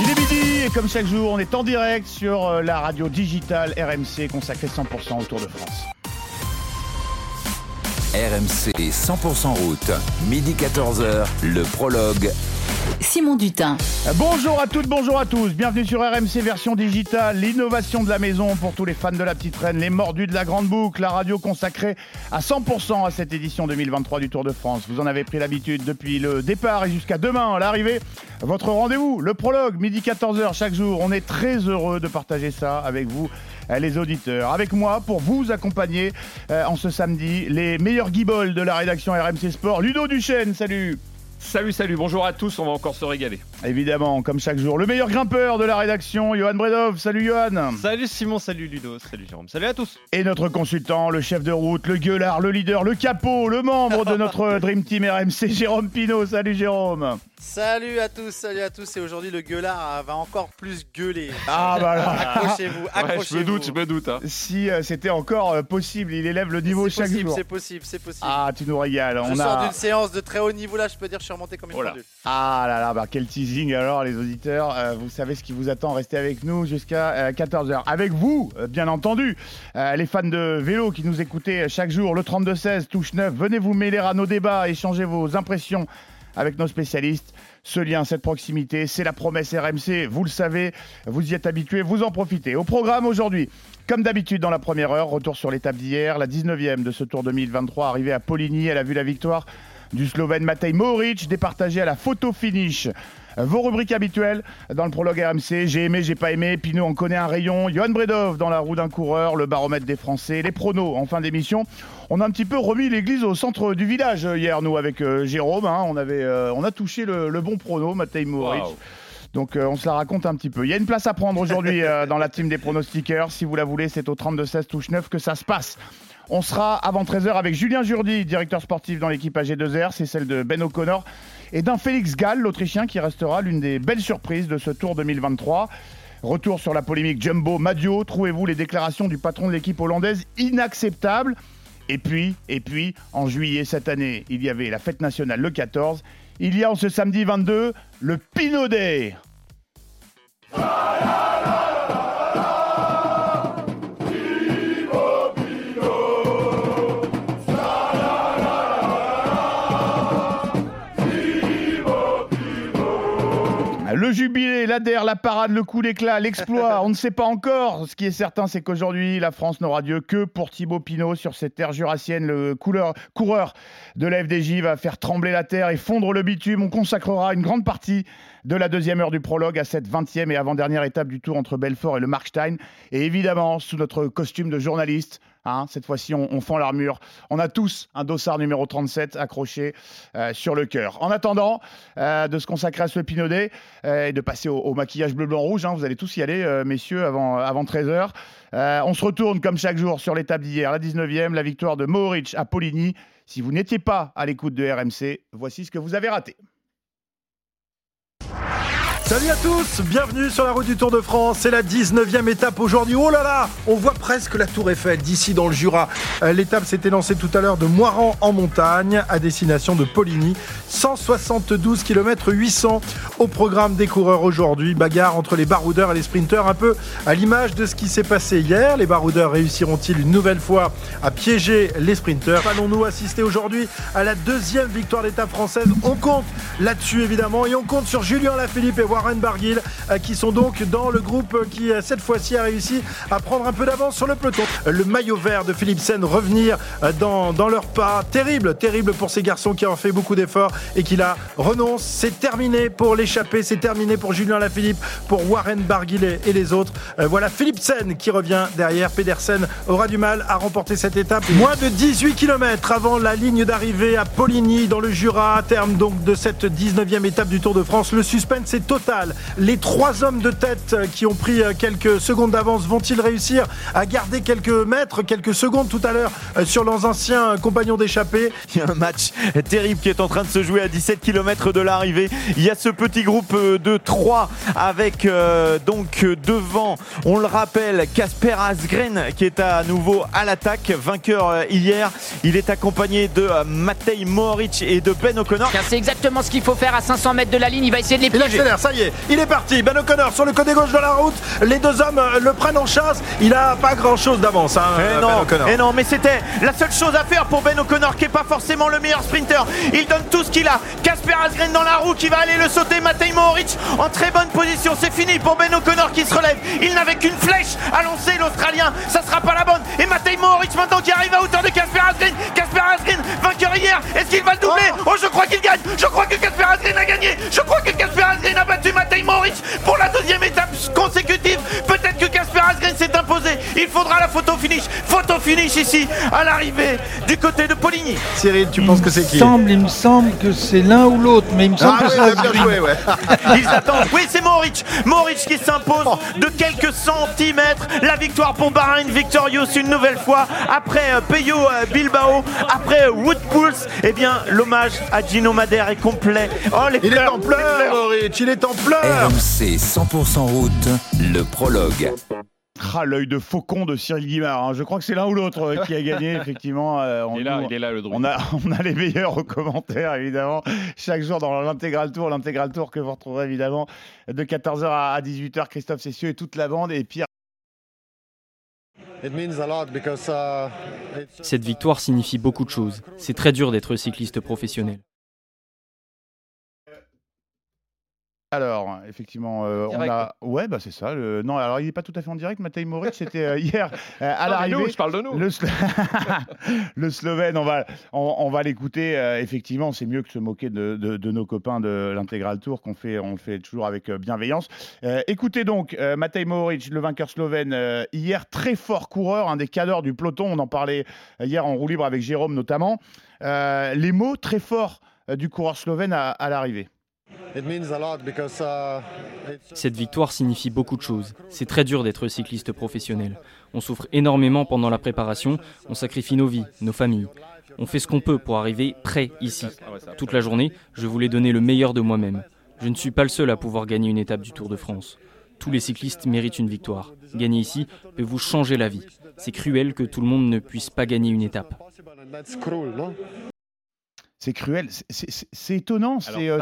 Il est midi et comme chaque jour, on est en direct sur euh, la radio digitale RMC consacrée 100% au Tour de France. RMC 100% route, midi 14h, le prologue. Simon Dutin. Bonjour à toutes, bonjour à tous. Bienvenue sur RMC version digitale, l'innovation de la maison pour tous les fans de la petite reine, les mordus de la grande boucle, la radio consacrée à 100% à cette édition 2023 du Tour de France. Vous en avez pris l'habitude depuis le départ et jusqu'à demain l'arrivée. Votre rendez-vous, le prologue, midi 14h chaque jour. On est très heureux de partager ça avec vous euh, les auditeurs. Avec moi pour vous accompagner euh, en ce samedi, les meilleurs guibolles de la rédaction RMC Sport. Ludo Duchesne, salut Salut, salut, bonjour à tous, on va encore se régaler. Évidemment, comme chaque jour, le meilleur grimpeur de la rédaction, Johan Bredov. Salut Johan. Salut Simon, salut Ludo, salut Jérôme, salut à tous. Et notre consultant, le chef de route, le gueulard, le leader, le capot, le membre de notre Dream Team RMC, Jérôme Pinault. Salut Jérôme. Salut à tous, salut à tous. Et aujourd'hui, le gueulard va encore plus gueuler. Ah bah là. Accrochez-vous, Ouais, accrochez-vous. je me doute, je me doute. hein. Si euh, c'était encore euh, possible, il élève le niveau C'est chaque possible, jour. c'est possible, c'est possible. Ah, tu nous régales. je On sors a... d'une séance de très haut niveau là, je peux dire, suis remonté comme une Oh là. pendule. Ah là là, bah quel teasing alors les auditeurs. Euh, vous savez ce qui vous attend, restez avec nous jusqu'à 14h. Avec vous, euh, bien entendu, euh, les fans de vélo qui nous écoutez chaque jour, le 32-16, touche 9, venez vous mêler à nos débats, échanger vos impressions avec nos spécialistes. Ce lien, cette proximité, c'est la promesse RMC, vous le savez, vous y êtes habitués, vous en profitez. Au programme aujourd'hui, comme d'habitude dans la première heure, retour sur l'étape d'hier, la 19e de ce Tour 2023, arrivée à Poligny, elle a vu la victoire du Slovène Matej Moric, départagé à la photo finish. Vos rubriques habituelles dans le prologue RMC, j'ai aimé, j'ai pas aimé, Pinot en connaît un rayon, Johan Bredov dans la roue d'un coureur, le baromètre des Français, les pronos en fin d'émission. On a un petit peu remis l'église au centre du village hier, nous, avec euh, Jérôme. hein. on, avait, euh, on a touché le, bon prono, Matej Moric. Donc euh, on se la raconte un petit peu. Il y a une place à prendre aujourd'hui euh, dans la team des pronostiqueurs. Si vous la voulez, c'est au 32-16 touche 9 que ça se passe. On sera avant 13h avec Julien Jourdi, directeur sportif dans l'équipe AG2R. C'est celle de Ben O'Connor et d'un Félix Gall, l'Autrichien, qui restera l'une des belles surprises de ce Tour 2023. Retour sur la polémique Jumbo Madio. Trouvez-vous les déclarations du patron de l'équipe hollandaise inacceptables? Et puis, et puis, en juillet cette année, il y avait la fête nationale le 14. Il y a en ce samedi 22 le Pinot Day. Vai, vai. Le jubilé, l'adhère, la parade, le coup d'éclat, l'exploit, on ne sait pas encore. Ce qui est certain, c'est qu'aujourd'hui, la France n'aura Dieu que pour Thibaut Pinot sur cette terre jurassienne. Le couleur- coureur de la FDJ va faire trembler la terre et fondre le bitume. On consacrera une grande partie de la deuxième heure du prologue à cette 20e et avant-dernière étape du tour entre Belfort et le Markstein. Et évidemment, sous notre costume de journaliste, hein, cette fois-ci, on, fend l'armure. On a tous un dossard numéro 37 accroché euh, sur le cœur. En attendant euh, de se consacrer à ce Pinaudet euh, et de passer au, maquillage bleu, blanc, rouge, hein, vous allez tous y aller, messieurs, avant, avant 13h. on se retourne comme chaque jour sur l'étape d'hier, la 19e, la victoire de Mohoric à Poligny. Si vous n'étiez pas à l'écoute de RMC, voici ce que vous avez raté. Salut à tous, bienvenue sur la route du Tour de France. C'est la 19e étape aujourd'hui. Oh là là, on voit presque la Tour Eiffel d'ici dans le Jura. Euh, L'étape s'était lancée tout à l'heure de Moiran en montagne à destination de Poligny. 172 km 800 au programme des coureurs aujourd'hui. Bagarre entre les baroudeurs et les sprinteurs, un peu à l'image de ce qui s'est passé hier. Les baroudeurs réussiront-ils une nouvelle fois à piéger les sprinteurs? Allons-nous assister aujourd'hui à la deuxième victoire d'étape française? On compte là-dessus évidemment et on compte sur Julien Lafilippe et Warren Barguil euh, qui sont donc dans le groupe qui euh, cette fois-ci a réussi à prendre un peu d'avance sur le peloton. Le maillot vert de Philipsen revenir euh, dans, dans leur pas. Terrible, terrible pour ces garçons qui ont fait beaucoup d'efforts et qui là renoncent. C'est terminé pour l'échappée, c'est terminé pour Julien Lafilippe, pour Warren Barguil et, les autres. Voilà Philipsen qui revient derrière. Pedersen aura du mal à remporter cette étape. Moins de 18 km avant la ligne d'arrivée à Poligny dans le Jura, à terme donc de cette 19e étape du Tour de France. Le suspense est total. Les trois hommes de tête qui ont pris euh, quelques secondes d'avance vont-ils réussir à garder quelques mètres, quelques secondes tout à l'heure euh, sur leurs anciens compagnons d'échappée? Il y a un match terrible qui est en train de se jouer à 17 km de l'arrivée. Il y a ce petit groupe euh, de 3 avec euh, donc devant, on le rappelle, Casper Asgren qui est à nouveau à l'attaque, vainqueur hier. Il est accompagné de Matej Mohoric et de Ben O'Connor. C'est exactement ce qu'il faut faire à 500 mètres de la ligne. Il va essayer de les Il piéger. accélère, ça y y il est parti. Ben O'Connor sur le côté gauche de la route. Les deux hommes euh, le prennent en chasse. Il a pas grand chose d'avance. Hein, Eh Ben non, O'Connor. eh non, mais c'était la seule chose à faire pour Ben O'Connor qui est pas forcément le meilleur sprinter. Il donne tout ce qu'il a. Casper Asgreen dans la roue qui va aller le sauter. Matej Mohoric en très bonne position. C'est fini pour Ben O'Connor qui se relève. Il n'avait qu'une flèche à lancer l'Australien. Ça sera pas la bonne. Et Matej Mohoric maintenant qui arrive à hauteur de Casper Asgreen. Casper Asgreen, vainqueur hier. Est-ce qu'il va le doubler? Oh, je crois qu'il gagne. Je crois que Casper Asgreen a gagné. Je crois que Casper Asgreen a battu Mohoric pour la deuxième étape consécutive. Peut-être que Casper Asgreen s'est imposé. Il faudra la photo finish. Photo finish ici à l'arrivée du côté de Poligny. Cyril, tu penses que c'est qui Il me semble, il me semble que c'est l'un ou l'autre, mais il me semble Ah que oui, c'est ouais, bien joué, ouais. Ils attendent. Oui, c'est Mohoric. Mohoric qui s'impose de quelques centimètres. La victoire pour Bahreïn Victorious une nouvelle fois. Après euh, Peyo euh, Bilbao, après euh, Wood Pulse, eh bien, l'hommage à Gino Madère est complet. Oh, les Il est en pleurs, Maurice, il est en pleurs. RMC 100% route, le prologue. Ah, l'œil de faucon de Cyril Guimard. hein. Je crois que c'est l'un ou l'autre euh, qui a gagné, effectivement. Euh, on, Il est là, nous- il est là le druide. on a, on a les meilleurs commentaires, évidemment, chaque jour dans l'intégral tour. L'intégral tour que vous retrouverez, évidemment, de 14h à 18h. Christophe Cessieux et toute la bande. Et Pierre Cette victoire signifie beaucoup de choses. C'est très dur d'être cycliste professionnel. Alors, effectivement, euh, on a. Ouais, bah c'est ça. le- Non, alors il n'est pas tout à fait en direct. Matej Moric, c'était euh, hier euh, à l'arrivée. nous, je parle de nous. Le, Slo- le Slovène, on va, on, on va l'écouter. euh, effectivement, c'est mieux que se moquer de, de- de nos copains de l'intégral tour qu'on fait, on le fait toujours avec euh, bienveillance. Écoutez donc, Matej Mohoric, le vainqueur slovène, hier, très fort coureur, un des cadors du peloton. On en parlait hier en roue libre avec Jérôme notamment. Les mots très forts du coureur slovène à, à l'arrivée. Cette victoire signifie beaucoup de choses. C'est très dur d'être cycliste professionnel. On souffre énormément pendant la préparation, on sacrifie nos vies, nos familles. On fait ce qu'on peut pour arriver prêt ici. Toute la journée, je voulais donner le meilleur de moi-même. Je ne suis pas le seul à pouvoir gagner une étape du Tour de France. Tous les cyclistes méritent une victoire. Gagner ici peut vous changer la vie. C'est cruel que tout le monde ne puisse pas gagner une étape. C'est cruel, c'est- étonnant, c'est euh,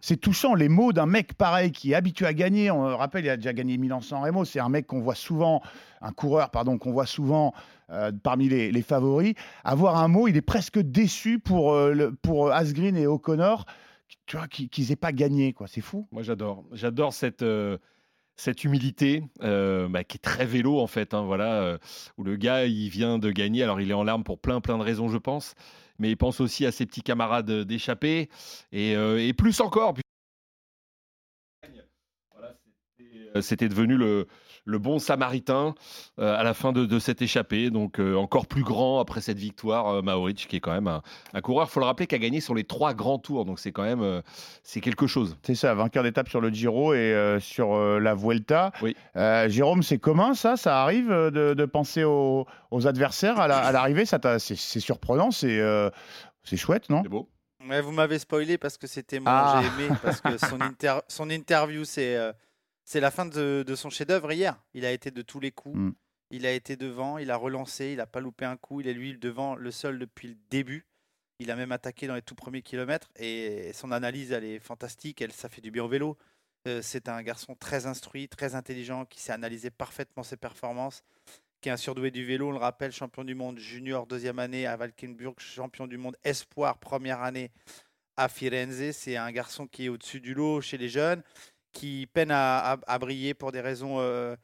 c'est- touchant. Les mots d'un mec pareil qui est habitué à gagner. On le rappelle, il a déjà gagné Milan-San Remo. C'est un mec qu'on voit souvent, un coureur, pardon, qu'on voit souvent euh, parmi les, les favoris. Avoir un mot, il est presque déçu pour, euh, le- pour Asgreen et O'Connor, tu vois, qui- qu'ils n'aient pas gagné. quoi. C'est fou. Moi, j'adore. J'adore cette, euh, cette humilité euh, bah, qui est très vélo, en fait. hein, voilà, euh, où le gars, il vient de gagner. Alors, il est en larmes pour plein, plein de raisons, je pense. Mais il pense aussi à ses petits camarades euh, d'échappée. Et, euh, et plus encore. Voilà, euh, C'était devenu le, le bon samaritain euh, à la fin de, de cette échappée. Donc, euh, encore plus grand après cette victoire, euh, Maoric, qui est quand même un, un coureur, il faut le rappeler, qui a gagné sur les trois grands tours. Donc, c'est quand même euh, c'est quelque chose. C'est ça, vainqueur d'étape sur le Giro et euh, sur euh, la Vuelta. Oui. Euh, Jérôme, c'est commun ça? Ça arrive de, de penser aux, aux adversaires à la- à l'arrivée? C'est c'est surprenant, c'est euh, c'est chouette, non? C'est beau. Ouais, vous m'avez spoilé parce que c'était mon Ah. j'ai aimé parce que son, inter- son interview c'est euh, c'est la fin de, de son chef-d'œuvre hier. Il a été de tous les coups. Mm. Il a été devant, il a relancé, il a pas loupé un coup. Il est lui devant, le seul depuis le début. Il a même attaqué dans les tout premiers kilomètres et son analyse elle est fantastique. Elle ça fait du bien au vélo. Euh, c'est un garçon très instruit, très intelligent qui sait analyser parfaitement ses performances qui est un surdoué du vélo, on le rappelle, champion du monde junior deuxième année à Valkenburg, champion du monde espoir première année à Firenze. C'est un garçon qui est au-dessus du lot chez les jeunes, qui peine à, briller pour des raisons euh,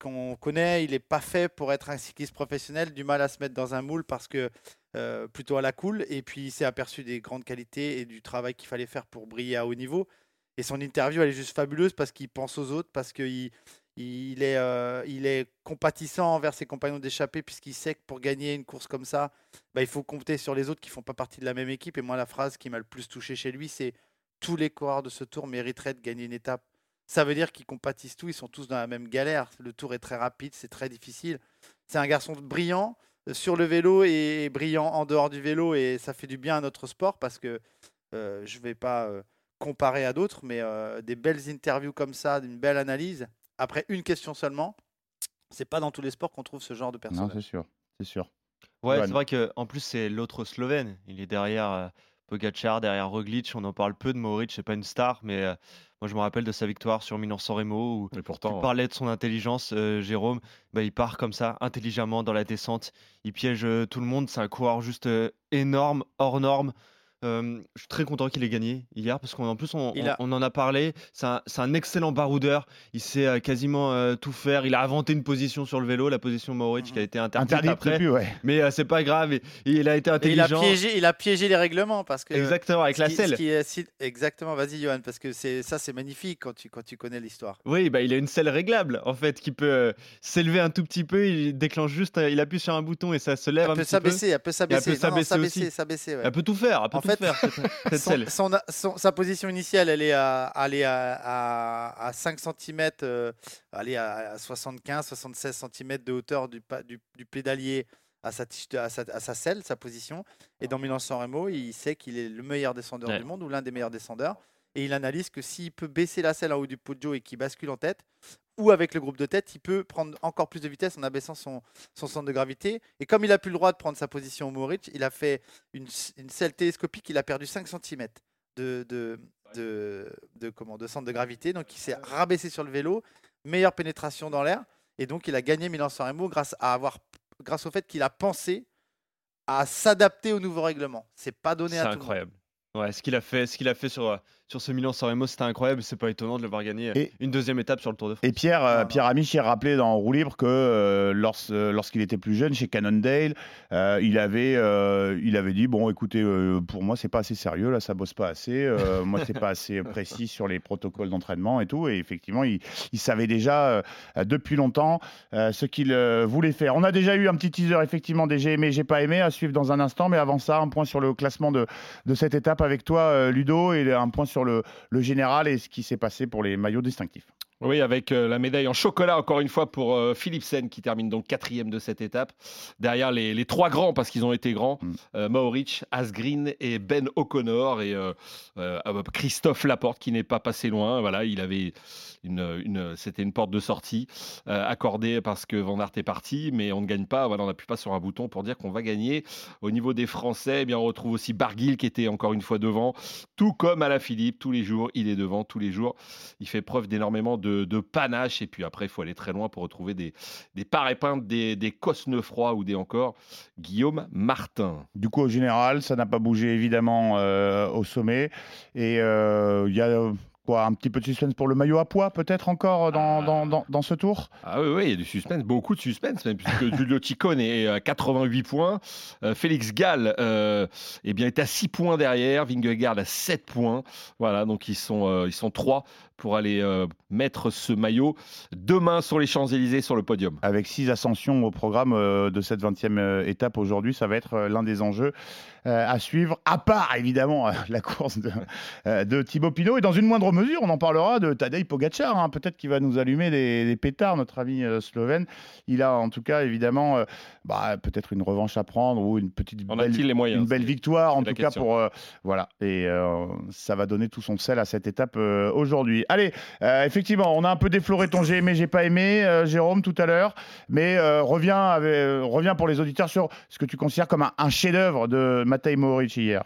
qu'on connaît. Il n'est pas fait pour être un cycliste professionnel, du mal à se mettre dans un moule parce que euh, plutôt à la cool. Et puis il s'est aperçu des grandes qualités et du travail qu'il fallait faire pour briller à haut niveau. Et son interview, elle est juste fabuleuse parce qu'il pense aux autres, parce qu'il euh, est compatissant envers ses compagnons d'échappée puisqu'il sait que pour gagner une course comme ça, bah, il faut compter sur les autres qui font pas partie de la même équipe. Et moi, la phrase qui m'a le plus touché chez lui, c'est tous les coureurs de ce tour mériteraient de gagner une étape. Ça veut dire qu'ils compatissent tous, ils sont tous dans la même galère. Le tour est très rapide, c'est très difficile. C'est un garçon brillant euh, sur le vélo et brillant en dehors du vélo et ça fait du bien à notre sport parce que euh, je vais pas euh, comparer à d'autres, mais euh, des belles interviews comme ça, d'une belle analyse, après une question seulement, c'est pas dans tous les sports qu'on trouve ce genre de Non, personnage. c'est sûr, c'est sûr. Ouais, c'est vrai que en plus c'est l'autre Slovène. Il est derrière euh, Pogacar, derrière Roglic, on en parle peu de Mohoric, c'est pas une star, mais euh, moi je me rappelle de sa victoire sur Milan-San Remo où Et tu pourtant, parlais de son intelligence, euh, Jérôme. Bah, il part comme ça, intelligemment dans la descente. Il piège euh, tout le monde. C'est un coureur juste énorme, hors norme. Euh, je suis très content qu'il ait gagné hier parce qu'en plus on, Il on- a- on en a parlé. C'est un, excellent baroudeur. Il sait euh, quasiment euh, tout faire. Il a inventé une position sur le vélo, la position Mohoric qui a été interdite, Interdit après. ouais. Mais euh, c'est pas grave. Et, et il a été Et il a intelligent. piégé, il a piégé les règlements parce que Exactement avec ce la qui- ce selle. qui est si- exactement. Vas-y, Johan, parce que c'est ça, c'est magnifique quand tu quand tu connais l'histoire. Oui, bah, il a une selle réglable en fait qui peut euh, s'élever un tout petit peu. Il déclenche juste, il appuie sur un bouton et ça se lève Elle un peut petit peu. s'abaisser, elle peut s'abaisser, peut Non, non, s'abaisser s'abaisser, aussi. s'abaisser, ouais. Elle peut tout faire. Elle peut En fait, faire cette, cette Son- selle. son- son- sa position initiale, elle est à, elle est à, à, à 5 cm, elle est à 75-76 cm de hauteur du, du, du pédalier à sa, à, sa, à sa selle, sa position. Et dans Milan-San Remo, il sait qu'il est le meilleur descendeur Ouais. du monde ou l'un des meilleurs descendeurs. Et il analyse que s'il peut baisser la selle en haut du podio et qu'il bascule en tête, ou avec le groupe de tête, il peut prendre encore plus de vitesse en abaissant son, son centre de gravité. Et comme il a plus le droit de prendre sa position au Moritz, il a fait une, une selle télescopique, il a perdu 5 cm de, de, de, de, comment, de centre de gravité. Donc il s'est rabaissé sur le vélo, meilleure pénétration dans l'air. Et donc il a gagné Milan-San Remo grâce, à avoir, grâce au fait qu'il a pensé à s'adapter au nouveau règlement. C'est pas donné à tout le monde. incroyable. Ouais, ce qu'il a fait, ce qu'il a fait sur, euh, sur ce Milan San Remo, c'était incroyable. C'est pas étonnant de le voir gagner euh, Et- une deuxième étape sur le Tour de France. Et Pierre, euh, non. Pierre Amiche il rappelait dans Roue Libre que euh, lors- euh, lorsqu'il était plus jeune chez Cannondale, euh, il, avait, euh, il avait dit Bon, écoutez, euh, pour moi, c'est pas assez sérieux, là, ça bosse pas assez. euh, moi, c'est pas assez précis sur les protocoles d'entraînement et tout. Et effectivement, il, il savait déjà euh, depuis longtemps euh, ce qu'il euh, voulait faire. On a déjà eu un petit teaser, effectivement, des j'ai aimé, j'ai pas aimé, à suivre dans un instant. Mais avant ça, un point sur le classement de, de cette étape avec toi, euh, Ludo, et un point sur le, le général et ce qui s'est passé pour les maillots distinctifs. Oui, avec euh, la médaille en chocolat, encore une fois, pour euh, Philipsen, qui termine donc quatrième de cette étape. Derrière les, les trois grands, parce qu'ils ont été grands, Mm. euh, Mohoric, Asgreen et Ben O'Connor. Et euh, Christophe Laporte, qui n'est pas passé loin. Voilà, il avait une, une- c'était une porte de sortie accordée parce que Van Aert est parti, mais on ne gagne pas. Voilà, on n'appuie pas sur un bouton pour dire qu'on va gagner. Au niveau des Français, eh bien, on retrouve aussi Barguil, qui était encore une fois devant, tout comme à la Philippe, tous les jours, il est devant, tous les jours. Il fait preuve d'énormément de, de panache. Et puis après, il faut aller très loin pour retrouver des, des parépintes, des, des Cosnefroy ou des encore Guillaume Martin. Du coup, au général, ça n'a pas bougé évidemment euh, au sommet. Et euh, il y a euh, quoi, un petit peu de suspense pour le maillot à poids, peut-être encore dans, dans, dans, dans ce tour? Ah oui, oui, il y a du suspense, beaucoup de suspense, même, puisque Giulio Ciccone est à 88 points. Euh, Félix Gall euh, eh bien, est à 6 points derrière. Vingegaard à 7 points. Voilà, donc ils sont, euh, ils sont 3 pour aller euh, mettre ce maillot demain sur les Champs-Élysées sur le podium. Avec six ascensions au programme euh, de cette 20e euh, étape aujourd'hui, ça va être l'un des enjeux à suivre, à part évidemment la course de, de Thibaut Pinot. Et dans une moindre mesure, on en parlera de Tadej Pogacar, hein. peut-être qu'il va nous allumer des, des pétards, notre ami slovène. Il a en tout cas évidemment bah, peut-être une revanche à prendre ou une petite belle, a-t-il les moyens? une belle victoire en tout cas pour voilà et ça va donner tout son sel à cette étape aujourd'hui. Allez, euh, effectivement, on a un peu défloré ton j'ai aimé, j'ai pas aimé, euh, Jérôme tout à l'heure, mais euh, reviens, reviens pour les auditeurs sur ce que tu considères comme un, chef-d'œuvre de Matej Mohoric hier.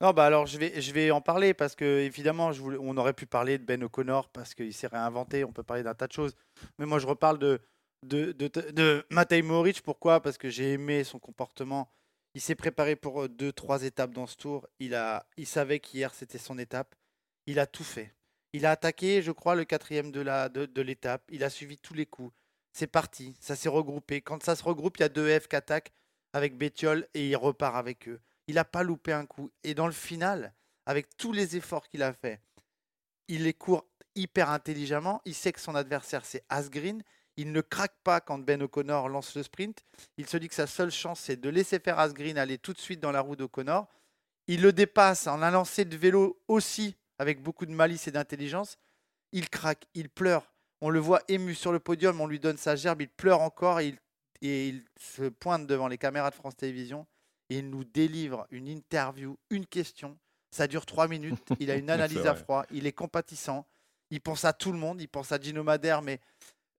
Non, bah alors je vais, je vais en parler parce que évidemment, on aurait pu parler de Ben O'Connor parce qu'il s'est réinventé. On peut parler d'un tas de choses, mais moi je reparle de de, de, Matej. Pourquoi? Parce que j'ai aimé son comportement. Il s'est préparé pour deux, trois étapes dans ce tour. Il a, il savait qu'hier c'était son étape. Il a tout fait. Il a attaqué, je crois, le quatrième de l'étape. Il a suivi tous les coups. C'est parti. Ça s'est regroupé. Quand ça se regroupe, il y a deux F qui attaquent avec Bétiol et il repart avec eux. Il n'a pas loupé un coup. Et dans le final, avec tous les efforts qu'il a fait, il les court hyper intelligemment. Il sait que son adversaire, c'est Asgreen. Il ne craque pas quand Ben O'Connor lance le sprint. Il se dit que sa seule chance, c'est de laisser faire Asgreen aller tout de suite dans la roue d'O'Connor. Il le dépasse en un de vélo aussi, avec beaucoup de malice et d'intelligence. Il craque, il pleure. On le voit ému sur le podium, on lui donne sa gerbe, il pleure encore et il, et il se pointe devant les caméras de France Télévisions et il nous délivre une interview, une question. Ça dure trois minutes. Il a une analyse à froid. Il est compatissant. Il pense à tout le monde. Il pense à Gino Madère, mais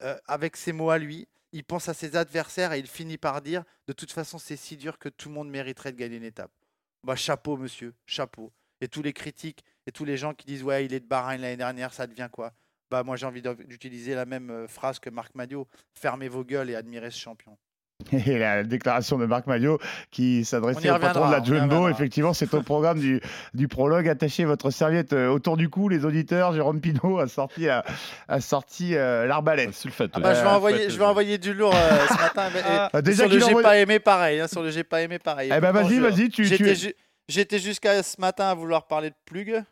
euh, avec ses mots à lui. Il pense à ses adversaires et il finit par dire de toute façon, c'est si dur que tout le monde mériterait de gagner une étape. Bah, chapeau, monsieur, chapeau. Et tous les critiques et tous les gens qui disent Ouais, il est de Bahreïn l'année dernière, ça devient quoi? Bah, moi, j'ai envie d'utiliser la même euh, phrase que Marc Madio fermez vos gueules et admirez ce champion. Et la déclaration de Marc Maillot qui s'adressait au patron de la Jumbo. Effectivement, c'est au programme du, du prologue. Attachez votre serviette euh, autour du cou, les auditeurs. Jérôme Pinault a sorti, euh, a sorti euh, l'arbalète. Sulfate. Ah bah, je, vais envoyer, je vais envoyer du lourd euh, ce matin. mais- et- Ah, déjà sur le envoie- pas aimé pareil. hein, sur le j'ai pas aimé pareil. Eh ben, vas-y, vas-y, tu- es- J'étais jusqu'à ce matin à vouloir parler de Plug.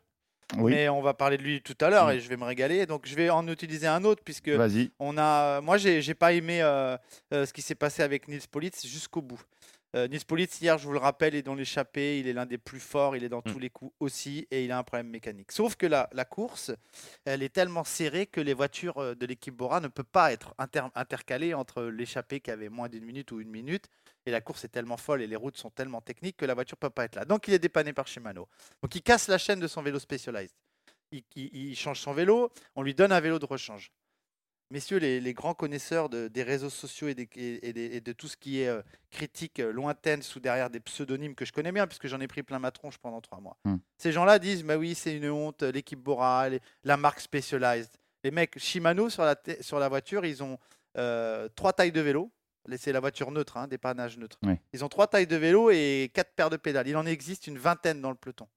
Oui. Mais on va parler de lui tout à l'heure Mm. et je vais me régaler. Donc je vais en utiliser un autre puisque on a. Moi, j'ai j'ai pas aimé euh, euh, ce qui s'est passé avec Nils Politz jusqu'au bout. Euh, Nils Politz hier, je vous le rappelle, est dans l'échappée. Il est l'un des plus forts. Il est dans Mm. tous les coups aussi et il a un problème mécanique. Sauf que la, la course, elle est tellement serrée que les voitures euh, de l'équipe Bora ne peuvent pas être inter- intercalées entre l'échappée qui avait moins d'une minute ou une minute et la course est tellement folle et les routes sont tellement techniques que la voiture peut pas être là. Donc il est dépanné par Shimano. Donc il casse la chaîne de son vélo Specialized. Il, il- il change son vélo, on lui donne un vélo de rechange. Messieurs, les, les grands connaisseurs de- des réseaux sociaux et, des- et- et des- et de tout ce qui est euh, critique euh, lointaine sous derrière des pseudonymes que je connais bien puisque j'en ai pris plein ma tronche pendant trois mois. Hmm. Ces gens-là disent, bah oui, c'est une honte, euh, l'équipe Bora, les- la marque Specialized. Les mecs, Shimano sur la, te- sur la voiture, ils ont euh, trois tailles de vélo. C'est la voiture neutre, hein, dépannage neutre. Oui. Ils ont trois tailles de vélo et quatre paires de pédales. Il en existe une vingtaine dans le peloton.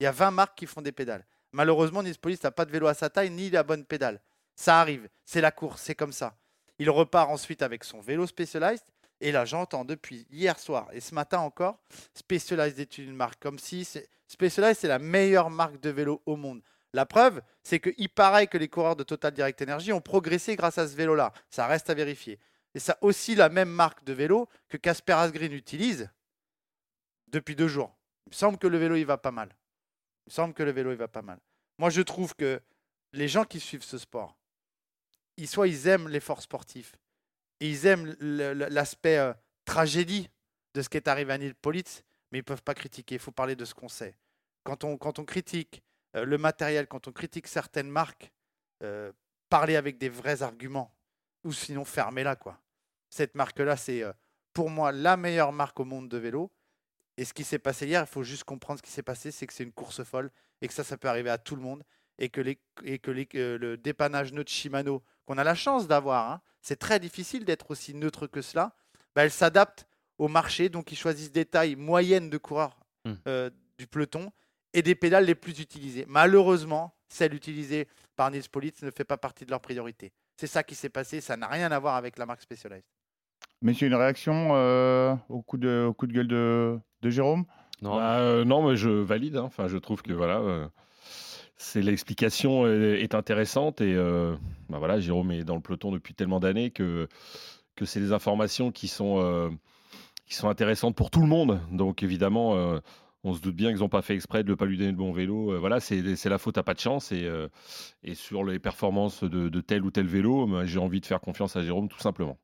Il y a 20 marques qui font des pédales. Malheureusement, Nils Police n'a pas de vélo à sa taille ni la bonne pédale. Ça arrive, c'est la course, c'est comme ça. Il repart ensuite avec son vélo Specialized. Et là, j'entends depuis hier soir et ce matin encore, Specialized est une marque comme si Specialized c'est la meilleure marque de vélo au monde. La preuve, c'est qu'il paraît que les coureurs de Total Direct Energy ont progressé grâce à ce vélo-là. Ça reste à vérifier. Et ça aussi la même marque de vélo que Casper Asgreen utilise depuis deux jours. Il me semble que le vélo il va pas mal. Il me semble que le vélo il va pas mal. Moi je trouve que les gens qui suivent ce sport, ils, soit ils aiment l'effort sportif et ils aiment l'aspect euh, tragédie de ce qui est arrivé à Neil Politz, mais ils peuvent pas critiquer. Il faut parler de ce qu'on sait. Quand on, quand on critique euh, le matériel, quand on critique certaines marques, euh, parler avec des vrais arguments ou sinon fermez-la quoi. Cette marque-là, c'est euh, pour moi la meilleure marque au monde de vélo. Et ce qui s'est passé hier, il faut juste comprendre ce qui s'est passé, c'est que c'est une course folle et que ça, ça peut arriver à tout le monde et que, les, et que les- que le dépannage neutre Shimano, qu'on a la chance d'avoir, hein, c'est très difficile d'être aussi neutre que cela, bah, elle s'adapte au marché, donc ils choisissent des tailles moyennes de coureurs Mm. euh, du peloton et des pédales les plus utilisées. Malheureusement, celle utilisée par Nils Politz ne fait pas partie de leur priorité. C'est ça qui s'est passé, ça n'a rien à voir avec la marque Specialized. Messieurs, une réaction euh, au, coup de, au coup de gueule de, de Jérôme? Non, Bah, euh, non, mais je valide. hein. Enfin, je trouve que voilà, euh, c'est l'explication est, est intéressante et euh, bah, voilà, Jérôme est dans le peloton depuis tellement d'années que que c'est des informations qui sont euh, qui sont intéressantes pour tout le monde. Donc évidemment. euh, on se doute bien qu'ils n'ont pas fait exprès de ne pas lui donner le bon vélo. Euh, voilà, c'est c'est la faute à pas de chance. Et, euh, et sur les performances de, de tel ou tel vélo, bah, j'ai envie de faire confiance à Jérôme, tout simplement.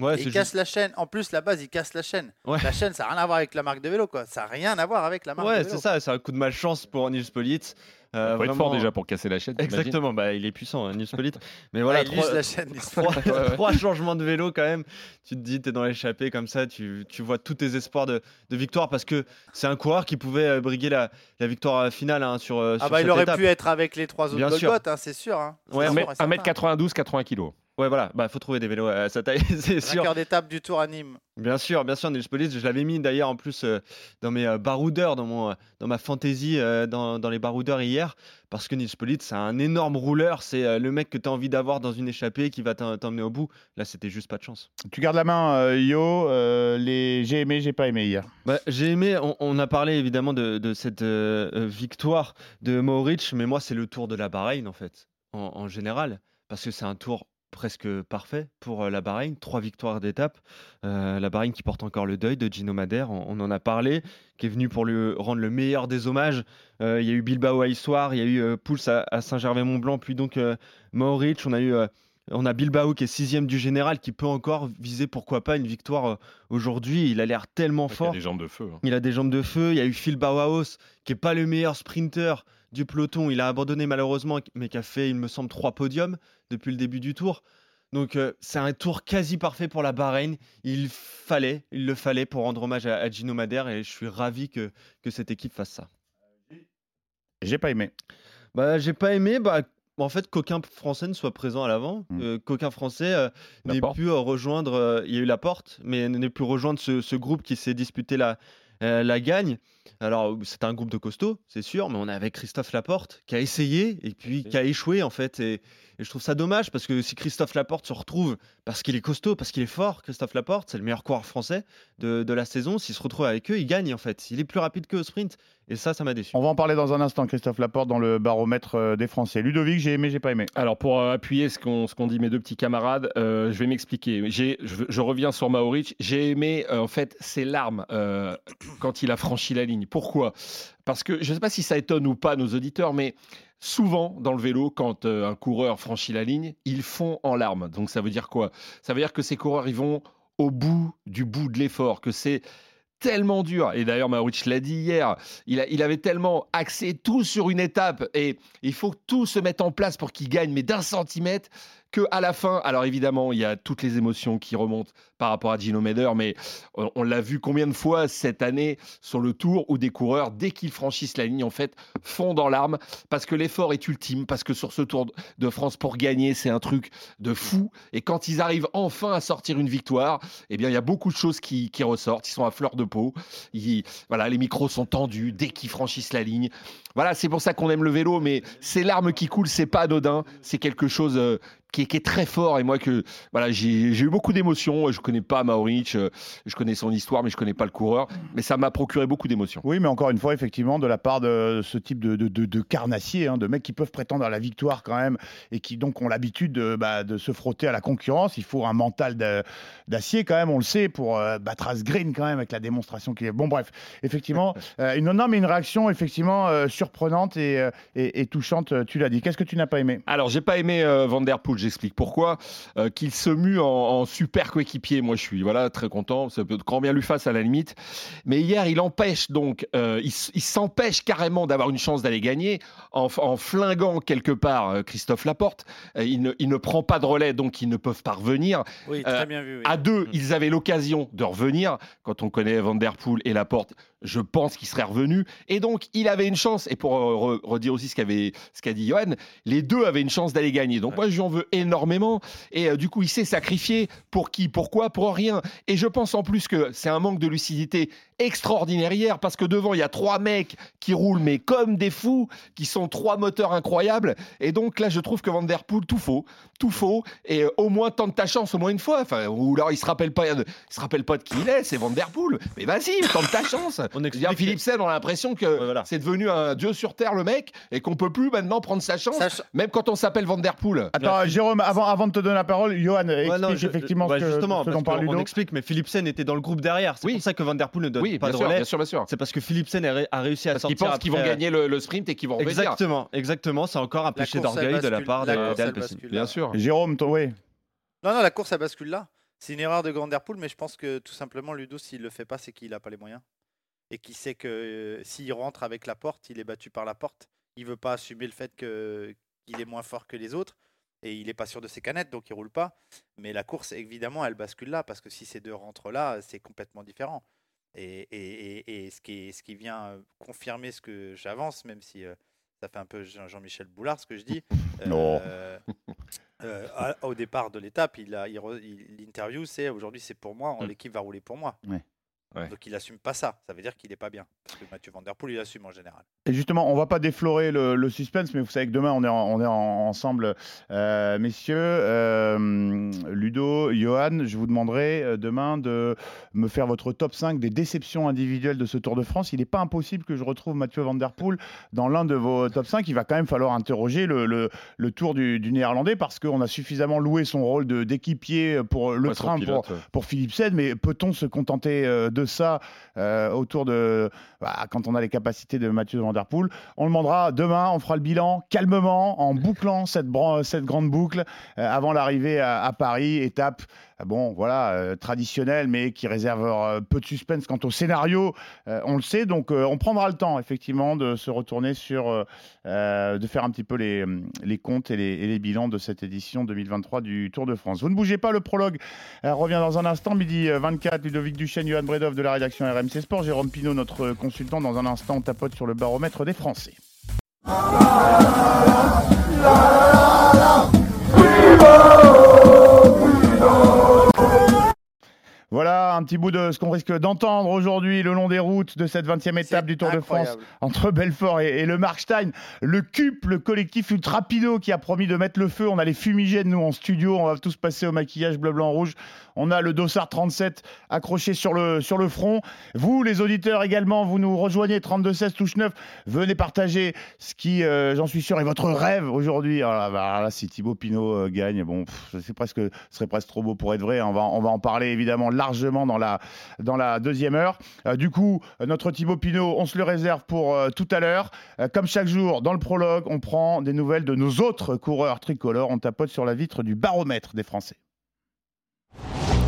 Ouais, il juste- casse la chaîne. En plus, la base, il casse la chaîne. Ouais. La chaîne, ça n'a rien à voir avec la marque de vélo, quoi. Ça n'a rien à voir avec la marque Ouais, de vélo. c'est ça, c'est un coup de malchance pour Nils Politz. Euh, Il faut être fort déjà pour casser la chaîne. Exactement, bah, il est puissant, hein, Nils Politz. Mais voilà, il trois, la chaîne. trois, trois changements de vélo quand même. Tu te dis, tu es dans l'échappée comme ça, tu, tu vois tous tes espoirs de, de victoire parce que c'est un coureur qui pouvait euh, briguer la, la victoire euh, finale hein, sur, euh, Ah sur bah, il aurait étape. pu être avec les trois autres Bien sûr. Golgoth, hein, c'est sûr. Hein. Ouais, C'est mais sûr et certain. 1m92, 80 kg. Ouais, voilà, bah faut trouver des vélos à sa taille, c'est sûr. Vainqueur d'étape du Tour à Nîmes. Bien sûr, bien sûr, Nils Politz, je l'avais mis d'ailleurs en plus euh, dans mes euh, baroudeurs, dans, mon, euh, dans ma fantaisie dans, dans les baroudeurs hier, parce que Nils Politz, c'est un énorme rouleur, c'est le mec que tu as envie d'avoir dans une échappée qui va t'emmener au bout. Là, c'était juste pas de chance. Tu gardes la main, Yo. les... J'ai aimé, j'ai pas aimé hier. Bah, j'ai aimé, on, on a parlé évidemment de, de cette victoire de Mohoric, mais moi, c'est le tour de la Bahreïn en fait, en, en général, parce que c'est un tour presque parfait pour la Bahreïn. Trois victoires d'étape. Euh, la Bahreïn qui porte encore le deuil de Gino Madère, on, on en a parlé, qui est venu pour lui rendre le meilleur des hommages. Euh, il y a eu Bilbao à Issoire, il y a eu euh, Pouls à, à Saint-Gervais-Mont-Blanc, puis donc Mohoric. On a eu. on a Bilbao qui est sixième du général, qui peut encore viser pourquoi pas une victoire aujourd'hui. Il a l'air tellement Il y a fort. des jambes de feu. hein. Il a des jambes de feu. Il y a eu Phil Bauhaus, qui est pas le meilleur sprinter du peloton. Il a abandonné malheureusement, mais qui a fait, il me semble, trois podiums depuis le début du tour. Donc euh, c'est un tour quasi parfait pour la Bahreïn. Il fallait, il le fallait pour rendre hommage à, à Gino Madère et je suis ravi que, que cette équipe fasse ça. J'ai pas aimé. Bah, j'ai pas aimé, bah, en fait, qu'aucun Français ne soit présent à l'avant, Mm. euh, qu'aucun Français euh, n'ait pu rejoindre. il y a eu la porte, mais n'ait pu rejoindre ce, ce groupe qui s'est disputé la, euh, la gagne. Alors, c'est un groupe de costauds, c'est sûr, mais on est avec Christophe Laporte qui a essayé et puis qui a échoué en fait. Et, et je trouve ça dommage parce que si Christophe Laporte se retrouve parce qu'il est costaud, parce qu'il est fort, Christophe Laporte, c'est le meilleur coureur français de, de la saison. S'il se retrouve avec eux, il gagne en fait. Il est plus rapide qu'eux au sprint. Et ça, ça m'a déçu. On va en parler dans un instant, Christophe Laporte, dans le baromètre euh, des Français. Ludovic, j'ai aimé, j'ai pas aimé. Alors pour euh, appuyer ce qu'ont ce qu'ont dit mes deux petits camarades, euh, je vais m'expliquer. J'ai- Je, je reviens sur Maoric. J'ai aimé euh, en fait ses larmes euh, quand il a franchi la ligne. Pourquoi? Parce que je ne sais pas si ça étonne ou pas nos auditeurs, mais souvent dans le vélo, quand euh, un coureur franchit la ligne, ils font en larmes. Donc ça veut dire quoi? Ça veut dire que ces coureurs ils vont au bout du bout de l'effort, que c'est tellement dur. Et d'ailleurs, Mauric l'a dit hier, il, il avait tellement axé tout sur une étape et il faut que tout se mette en place pour qu'il gagne, mais d'un centimètre, que à la fin, alors évidemment, il y a toutes les émotions qui remontent par rapport à Gino Meder, mais on, on l'a vu combien de fois cette année sur le tour où des coureurs, dès qu'ils franchissent la ligne, en fait, fondent en larmes parce que l'effort est ultime, parce que sur ce Tour de France, pour gagner, c'est un truc de fou. Et quand ils arrivent enfin à sortir une victoire, eh bien, il y a beaucoup de choses qui, ressortent. Ils sont à fleur de peau. Voilà, les micros sont tendus dès qu'ils franchissent la ligne. Voilà, c'est pour ça qu'on aime le vélo, mais ces larmes qui coulent, c'est pas anodin. C'est quelque chose euh, qui, est, qui est très fort. Et moi, que voilà, j'ai eu beaucoup d'émotions. Je connais pas Mauric, euh, je connais son histoire, mais je connais pas le coureur. Mais ça m'a procuré beaucoup d'émotions. Oui, mais encore une fois, effectivement, de la part de ce type de, de, de- de carnassiers, hein, de mecs qui peuvent prétendre à la victoire quand même, et qui donc ont l'habitude de, bah, de se frotter à la concurrence, il faut un mental d'acier quand même, on le sait, pour euh, battre Asgreen quand même, avec la démonstration qu'il est. Bon, bref, effectivement, euh, une, non, mais une réaction effectivement euh, surprenante et, euh, et- et touchante, tu l'as dit. Qu'est-ce que tu n'as pas aimé? Alors, j'ai pas aimé Van Der Poel, j'explique pourquoi. Euh, qu'il se mue en, en super coéquipier, moi je suis voilà très content. Ça peut grand bien lui fasse à la limite. Mais hier, il empêche donc, euh, il, s'empêche carrément d'avoir une chance d'aller gagner en, flinguant quelque part euh, Christophe Laporte. Il, ne, il ne prend pas de relais, donc ils ne peuvent pas revenir. Oui, très bien vu. oui. À deux, ils avaient l'occasion de revenir. Quand on connaît Van Der Poel et Laporte, je pense qu'il serait revenu. Et donc, il avait une chance. Et pour re- redire aussi ce qu'avait- ce qu'a dit Johan, les deux avaient une chance d'aller gagner. Donc, moi, je lui en veux énormément. Et euh, du coup, il s'est sacrifié. Pour qui? Pourquoi Pour rien. Et je pense en plus que c'est un manque de lucidité extraordinaire hier parce que devant, il y a trois mecs qui roulent, mais comme des fous, qui sont trois moteurs incroyables. Et donc, là, je trouve que Van Der Poel, tout faux. Tout faux. Et euh, au moins, tente ta chance au moins une fois. Enfin, ou alors, il se rappelle pas, il se rappelle pas de qui il est. C'est Van Der Poel. Mais vas-y, tente ta chance. On explique. Philipsen, on a l'impression que Ouais, voilà. c'est devenu un dieu sur terre, le mec, et qu'on peut plus maintenant prendre sa chance, même quand on s'appelle Van Der Poel. Attends, Jérôme, avant, avant de te donner la parole, Johan, explique Ouais, non, je- effectivement ouais, ce, justement, ce dont on explique, mais Philipsen était dans le groupe derrière. C'est Oui. pour ça que Van Der Poel ne donne Oui, pas bien de sûr, relais. bien sûr, bien sûr. C'est parce que Philipsen a, ré- a réussi à Parce sortir pensent qu'ils vont gagner le, le sprint et qu'ils vont revenir. Exactement, exactement. C'est encore un péché d'orgueil de la part d'Alpecin. Bien sûr. Jérôme, toi, oui. Non, non, la course, elle bascule là. C'est une erreur de Ganderpool, mais je pense que tout simplement, Ludo, s'il le fait pas, c'est qu'il n'a pas les moyens. Et qu'il sait que euh, s'il rentre avec la porte, il est battu par la porte. Il veut pas assumer le fait qu'il est moins fort que les autres. Et il n'est pas sûr de ses canettes, donc il roule pas. Mais la course, évidemment, elle bascule là, parce que si ces deux rentrent là, c'est complètement différent. Et, et- et- et ce, qui ce qui vient confirmer ce que j'avance, même si euh, ça fait un peu Jean- Jean-Michel Boulard ce que je dis. Non. euh, euh, à- au départ de l'étape, il a, il- l'interview, c'est aujourd'hui c'est pour moi, Mm. l'équipe va rouler pour moi. Ouais. Ouais. Donc il assume pas ça. Ça veut dire qu'il n'est pas bien. Parce que Mathieu Van Der Poel, il assume en général. Et justement, on va pas déflorer le, le suspense, mais vous savez que demain, on est, en- on est en- ensemble, euh, messieurs. Euh, Ludo, Johan, je vous demanderai euh, demain de me faire votre top 5 des déceptions individuelles de ce Tour de France. Il n'est pas impossible que je retrouve Mathieu Van Der Poel dans l'un de vos top 5. Il va quand même falloir interroger le, le- le Tour du, du Néerlandais parce qu'on a suffisamment loué son rôle de- d'équipier pour le train pilote, pour, ouais. pour Philipsen, mais peut-on se contenter euh, ça euh, autour de bah, quand on a les capacités de Mathieu Van Der On le demandera demain, on fera le bilan calmement en bouclant cette, grande boucle euh, avant l'arrivée à Paris, étape bon, voilà, euh, traditionnel, mais qui réserve euh, peu de suspense quant au scénario. Euh, on le sait, donc on prendra le temps, effectivement, de se retourner sur, de faire un petit peu les, comptes et les, bilans de cette édition 2023 du Tour de France. Vous ne bougez pas, le prologue revient dans un instant, midi 24, Ludovic Duchesne, Johan Bredov de la rédaction RMC Sport, Jérôme Pinault, notre consultant. Dans un instant, tapote sur le baromètre des Français. Voilà un petit bout de ce qu'on risque d'entendre aujourd'hui le long des routes de cette 20e étape du Tour de France entre Belfort et, le Markstein. Le CUP, le collectif Ultrapido qui a promis de mettre le feu. On a les fumigènes, nous, en studio. On va tous passer au maquillage bleu, blanc, rouge. On a le Dossard 37 accroché sur le, sur le front. Vous, les auditeurs également, vous nous rejoignez 32-16 touche 9. Venez partager ce qui, euh, j'en suis sûr, est votre rêve aujourd'hui. Ah bah, là, si Thibaut Pinot euh, gagne, bon, c'est presque, ce serait presque trop beau pour être vrai. On va, on va en parler évidemment largement dans la, dans la deuxième heure. Euh, du coup, notre Thibaut Pinot, on se le réserve pour tout à l'heure. comme chaque jour, dans le prologue, on prend des nouvelles de nos autres coureurs tricolores. On tapote sur la vitre du baromètre des Français.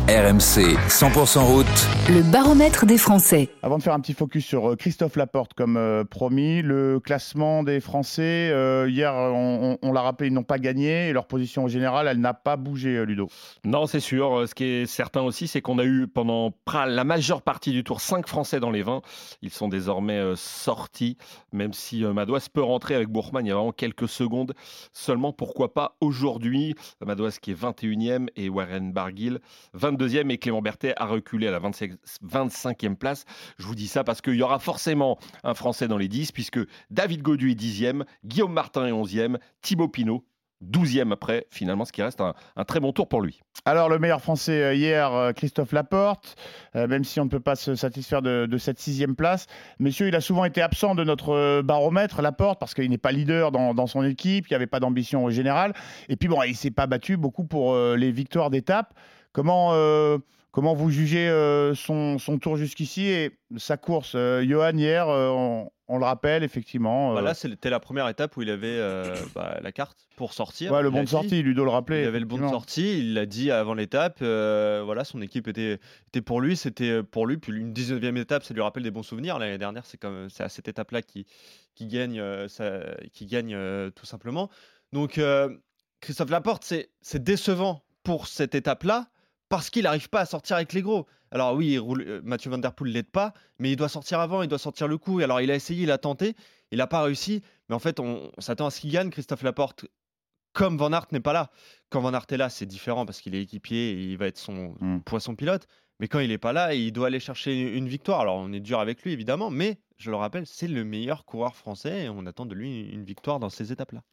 RMC 100% route. Le baromètre des Français. Avant de faire un petit focus sur euh, Christophe Laporte, comme euh, promis, le classement des Français, euh, hier, on, l'a rappelé, ils n'ont pas gagné et leur position au général, elle n'a pas bougé, Ludo. Non, c'est sûr. Ce qui est certain aussi, c'est qu'on a eu pendant la majeure partie du tour 5 Français dans les 20. Ils sont désormais sortis, même si Madouas peut rentrer avec Bourgman il y a vraiment quelques secondes. Seulement, pourquoi pas aujourd'hui? Madouas qui est 21e et Warren Barguil 22 deuxième et Clément Berthet a reculé à la 25e place. Je vous dis ça parce qu'il y aura forcément un Français dans les 10 puisque David Godu est 10e, Guillaume Martin est 11e, Thibaut Pinot 12e après, finalement, ce qui reste un, très bon tour pour lui. Alors, le meilleur français euh, hier, euh, Christophe Laporte, euh, même si on ne peut pas se satisfaire de, cette sixième place. Messieurs, il a souvent été absent de notre baromètre, Laporte, parce qu'il n'est pas leader dans, son équipe, il n'y avait pas d'ambition au général. Et puis, bon, il ne s'est pas battu beaucoup pour les victoires d'étape. Comment, euh, comment vous jugez euh, son, son, tour jusqu'ici et sa course euh, Johan, hier, on, le rappelle, effectivement. Bah là, c'était la première étape où il avait bah, la carte pour sortir. Ouais, le bon de sortie, Ludo le rappelait. Il avait le bon de sortie, il l'a dit avant l'étape. voilà, son équipe était, était pour lui, c'était pour lui. Puis une 19e étape, ça lui rappelle des bons souvenirs. L'année dernière, c'est à cette étape-là qui, qui gagne, ça, qui gagne tout simplement. Donc, Christophe Laporte, c'est décevant pour cette étape-là parce qu'il n'arrive pas à sortir avec les gros. Alors oui, euh, Mathieu Van Der Poel l'aide pas, mais il doit sortir avant, il doit sortir le coup. Alors il a essayé, il a tenté, il n'a pas réussi. Mais en fait, on, s'attend à ce qu'il gagne. Christophe Laporte, comme Van Aert n'est pas là. Quand Van Aert est là, c'est différent parce qu'il est équipier et il va être son mmh. poisson pilote. Mais quand il n'est pas là, il doit aller chercher une victoire. Alors on est dur avec lui, évidemment, mais je le rappelle, c'est le meilleur coureur français et on attend de lui une victoire dans ces étapes-là.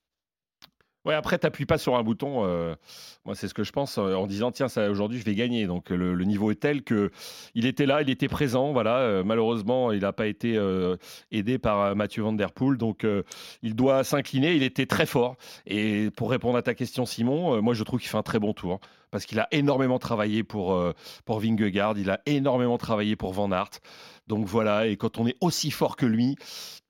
Ouais, après, t'appuies pas sur un bouton. Euh, moi, c'est ce que je pense euh, en disant tiens, ça aujourd'hui, je vais gagner. Donc le, niveau est tel que il était là, il était présent. Voilà. Euh, malheureusement, il n'a pas été aidé par Mathieu Van Der Poel, donc il doit s'incliner. Il était très fort. Et pour répondre à ta question, Simon, moi, je trouve qu'il fait un très bon tour parce qu'il a énormément travaillé pour pour Vingegaard, il a énormément travaillé pour Van Aert. Donc voilà, et quand on est aussi fort que lui,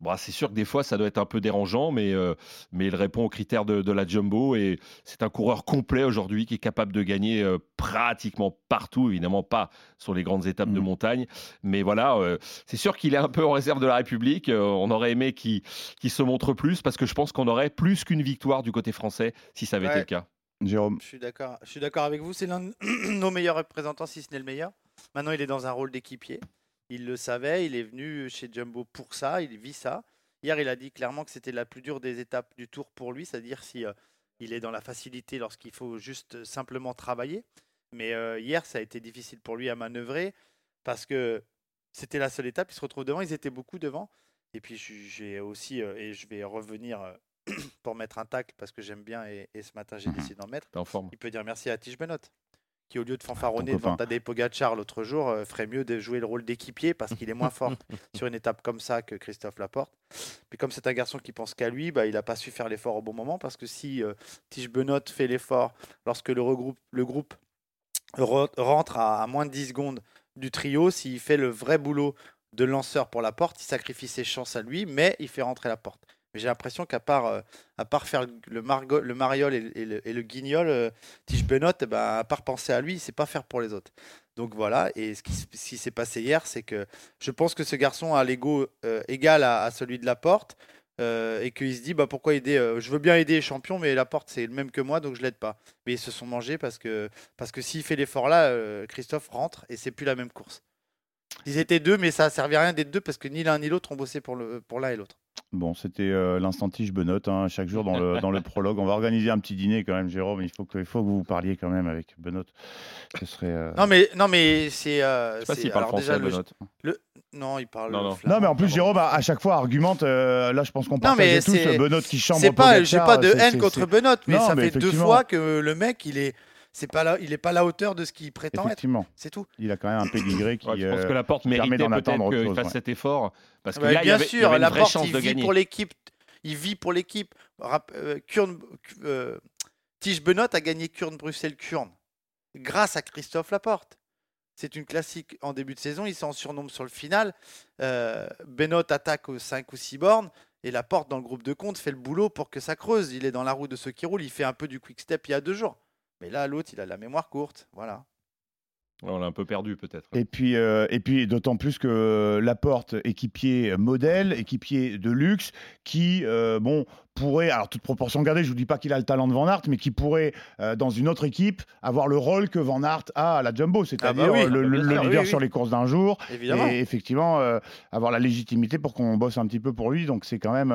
bah, c'est sûr que des fois ça doit être un peu dérangeant, mais, euh, mais il répond aux critères de, la jumbo et c'est un coureur complet aujourd'hui qui est capable de gagner euh, pratiquement partout, évidemment pas sur les grandes étapes de mmh. montagne, mais voilà, euh, c'est sûr qu'il est un peu en réserve de la République. on aurait aimé qu'il se montre plus parce que je pense qu'on aurait plus qu'une victoire du côté français si ça avait été le cas. Jérôme. Je suis d'accord. Je suis d'accord avec vous. C'est l'un de nos meilleurs représentants, si ce n'est le meilleur. Maintenant, il est dans un rôle d'équipier. Il le savait, il est venu chez Jumbo pour ça, il vit ça. Hier, il a dit clairement que c'était la plus dure des étapes du tour pour lui, c'est-à-dire si euh, il est dans la facilité lorsqu'il faut juste simplement travailler. Mais euh, hier, ça a été difficile pour lui à manœuvrer parce que c'était la seule étape. Il se retrouve devant, ils étaient beaucoup devant. Et puis j'ai aussi, euh, et je vais revenir pour mettre un tacle parce que j'aime bien et, ce matin j'ai mmh décidé d'en mettre. Il peut dire merci à Tige Benot qui au lieu de fanfaronner devant Tadej Pogacar l'autre jour, euh, ferait mieux de jouer le rôle d'équipier parce qu'il est moins fort sur une étape comme ça que Christophe Laporte. Puis comme c'est un garçon qui pense qu'à lui, bah, il n'a pas su faire l'effort au bon moment parce que si euh, Tige Benot fait l'effort lorsque le, regroupe, le groupe rentre à, moins de 10 secondes du trio, s'il fait le vrai boulot de lanceur pour la porte, il sacrifie ses chances à lui, mais il fait rentrer la porte. Mais j'ai l'impression qu'à part, euh, à part faire le, le mariole et, le- guignol, euh, Tige Benoît, eh ben, à part penser à lui, c'est pas faire pour les autres. Donc voilà, et ce qui, s'est passé hier, c'est que je pense que ce garçon a l'ego euh, égal à, celui de Laporte. euh, et qu'il se dit bah pourquoi aider je veux bien aider les champions mais Laporte c'est le même que moi donc je l'aide pas mais ils se sont mangés parce que parce que s'il fait l'effort là Christophe rentre et c'est plus la même course ils étaient deux mais ça a servi à rien d'être deux parce que ni l'un ni l'autre ont bossé pour pour l'un et l'autre Bon, c'était euh, l'instant tige Benoît, hein, chaque jour dans le, dans le prologue. On va organiser un petit dîner quand même, Jérôme. Il faut que, il faut que vous parliez quand même avec Benoît. Ce serait. euh, non mais non mais c'est euh, Je sais pas s'il parle français, déjà, Benoît. le- non il parle Non, non. Non, mais en plus, Jérôme, à, à chaque fois, argumente. euh, là, je pense qu'on mais tous c'est- Benoît qui chambre. c'est pas j'ai pas de haine contre Benoît mais Non, ça mais fait deux fois que le mec il est c'est pas là il est pas à la hauteur de ce qu'il prétend être Effectivement. c'est tout Il a quand même un pédigré qui. Ouais, je pense euh, que la porte méritait d'en attendre peut-être qu'il fasse ouais. cet effort. Parce que Ouais, là, il y bien il y sûr, avait une vraie Laporte, chance il de vit gagner. pour l'équipe. Il vit pour l'équipe. Euh, Kurn- euh, Tige Benoît a gagné Kurn-Bruxelles-Kurn grâce à Christophe Laporte. C'est une classique en début de saison. Il s'en surnomme sur le final. Euh, Benoît attaque aux 5 ou 6 bornes et Laporte, dans le groupe de compte, fait le boulot pour que ça creuse. Il est dans la roue de ceux qui roulent. Il fait un peu du quick step il y a deux jours. Mais là, l'autre, il a la mémoire courte. Voilà. Ouais, on l'a un peu perdu peut-être. Et puis, euh, et puis d'autant plus que Laporte, équipier modèle, équipier de luxe, qui, euh, bon, pourrait, alors toute proportion gardée, je vous dis pas qu'il a le talent de Van Aert, mais qui pourrait, euh, dans une autre équipe, avoir le rôle que Van Aert a à la Jumbo, c'est-à-dire Ah bah oui, le, leader oui, sur oui. les courses d'un jour, Évidemment. et effectivement euh, avoir la légitimité pour qu'on bosse un petit peu pour lui. Donc c'est quand même,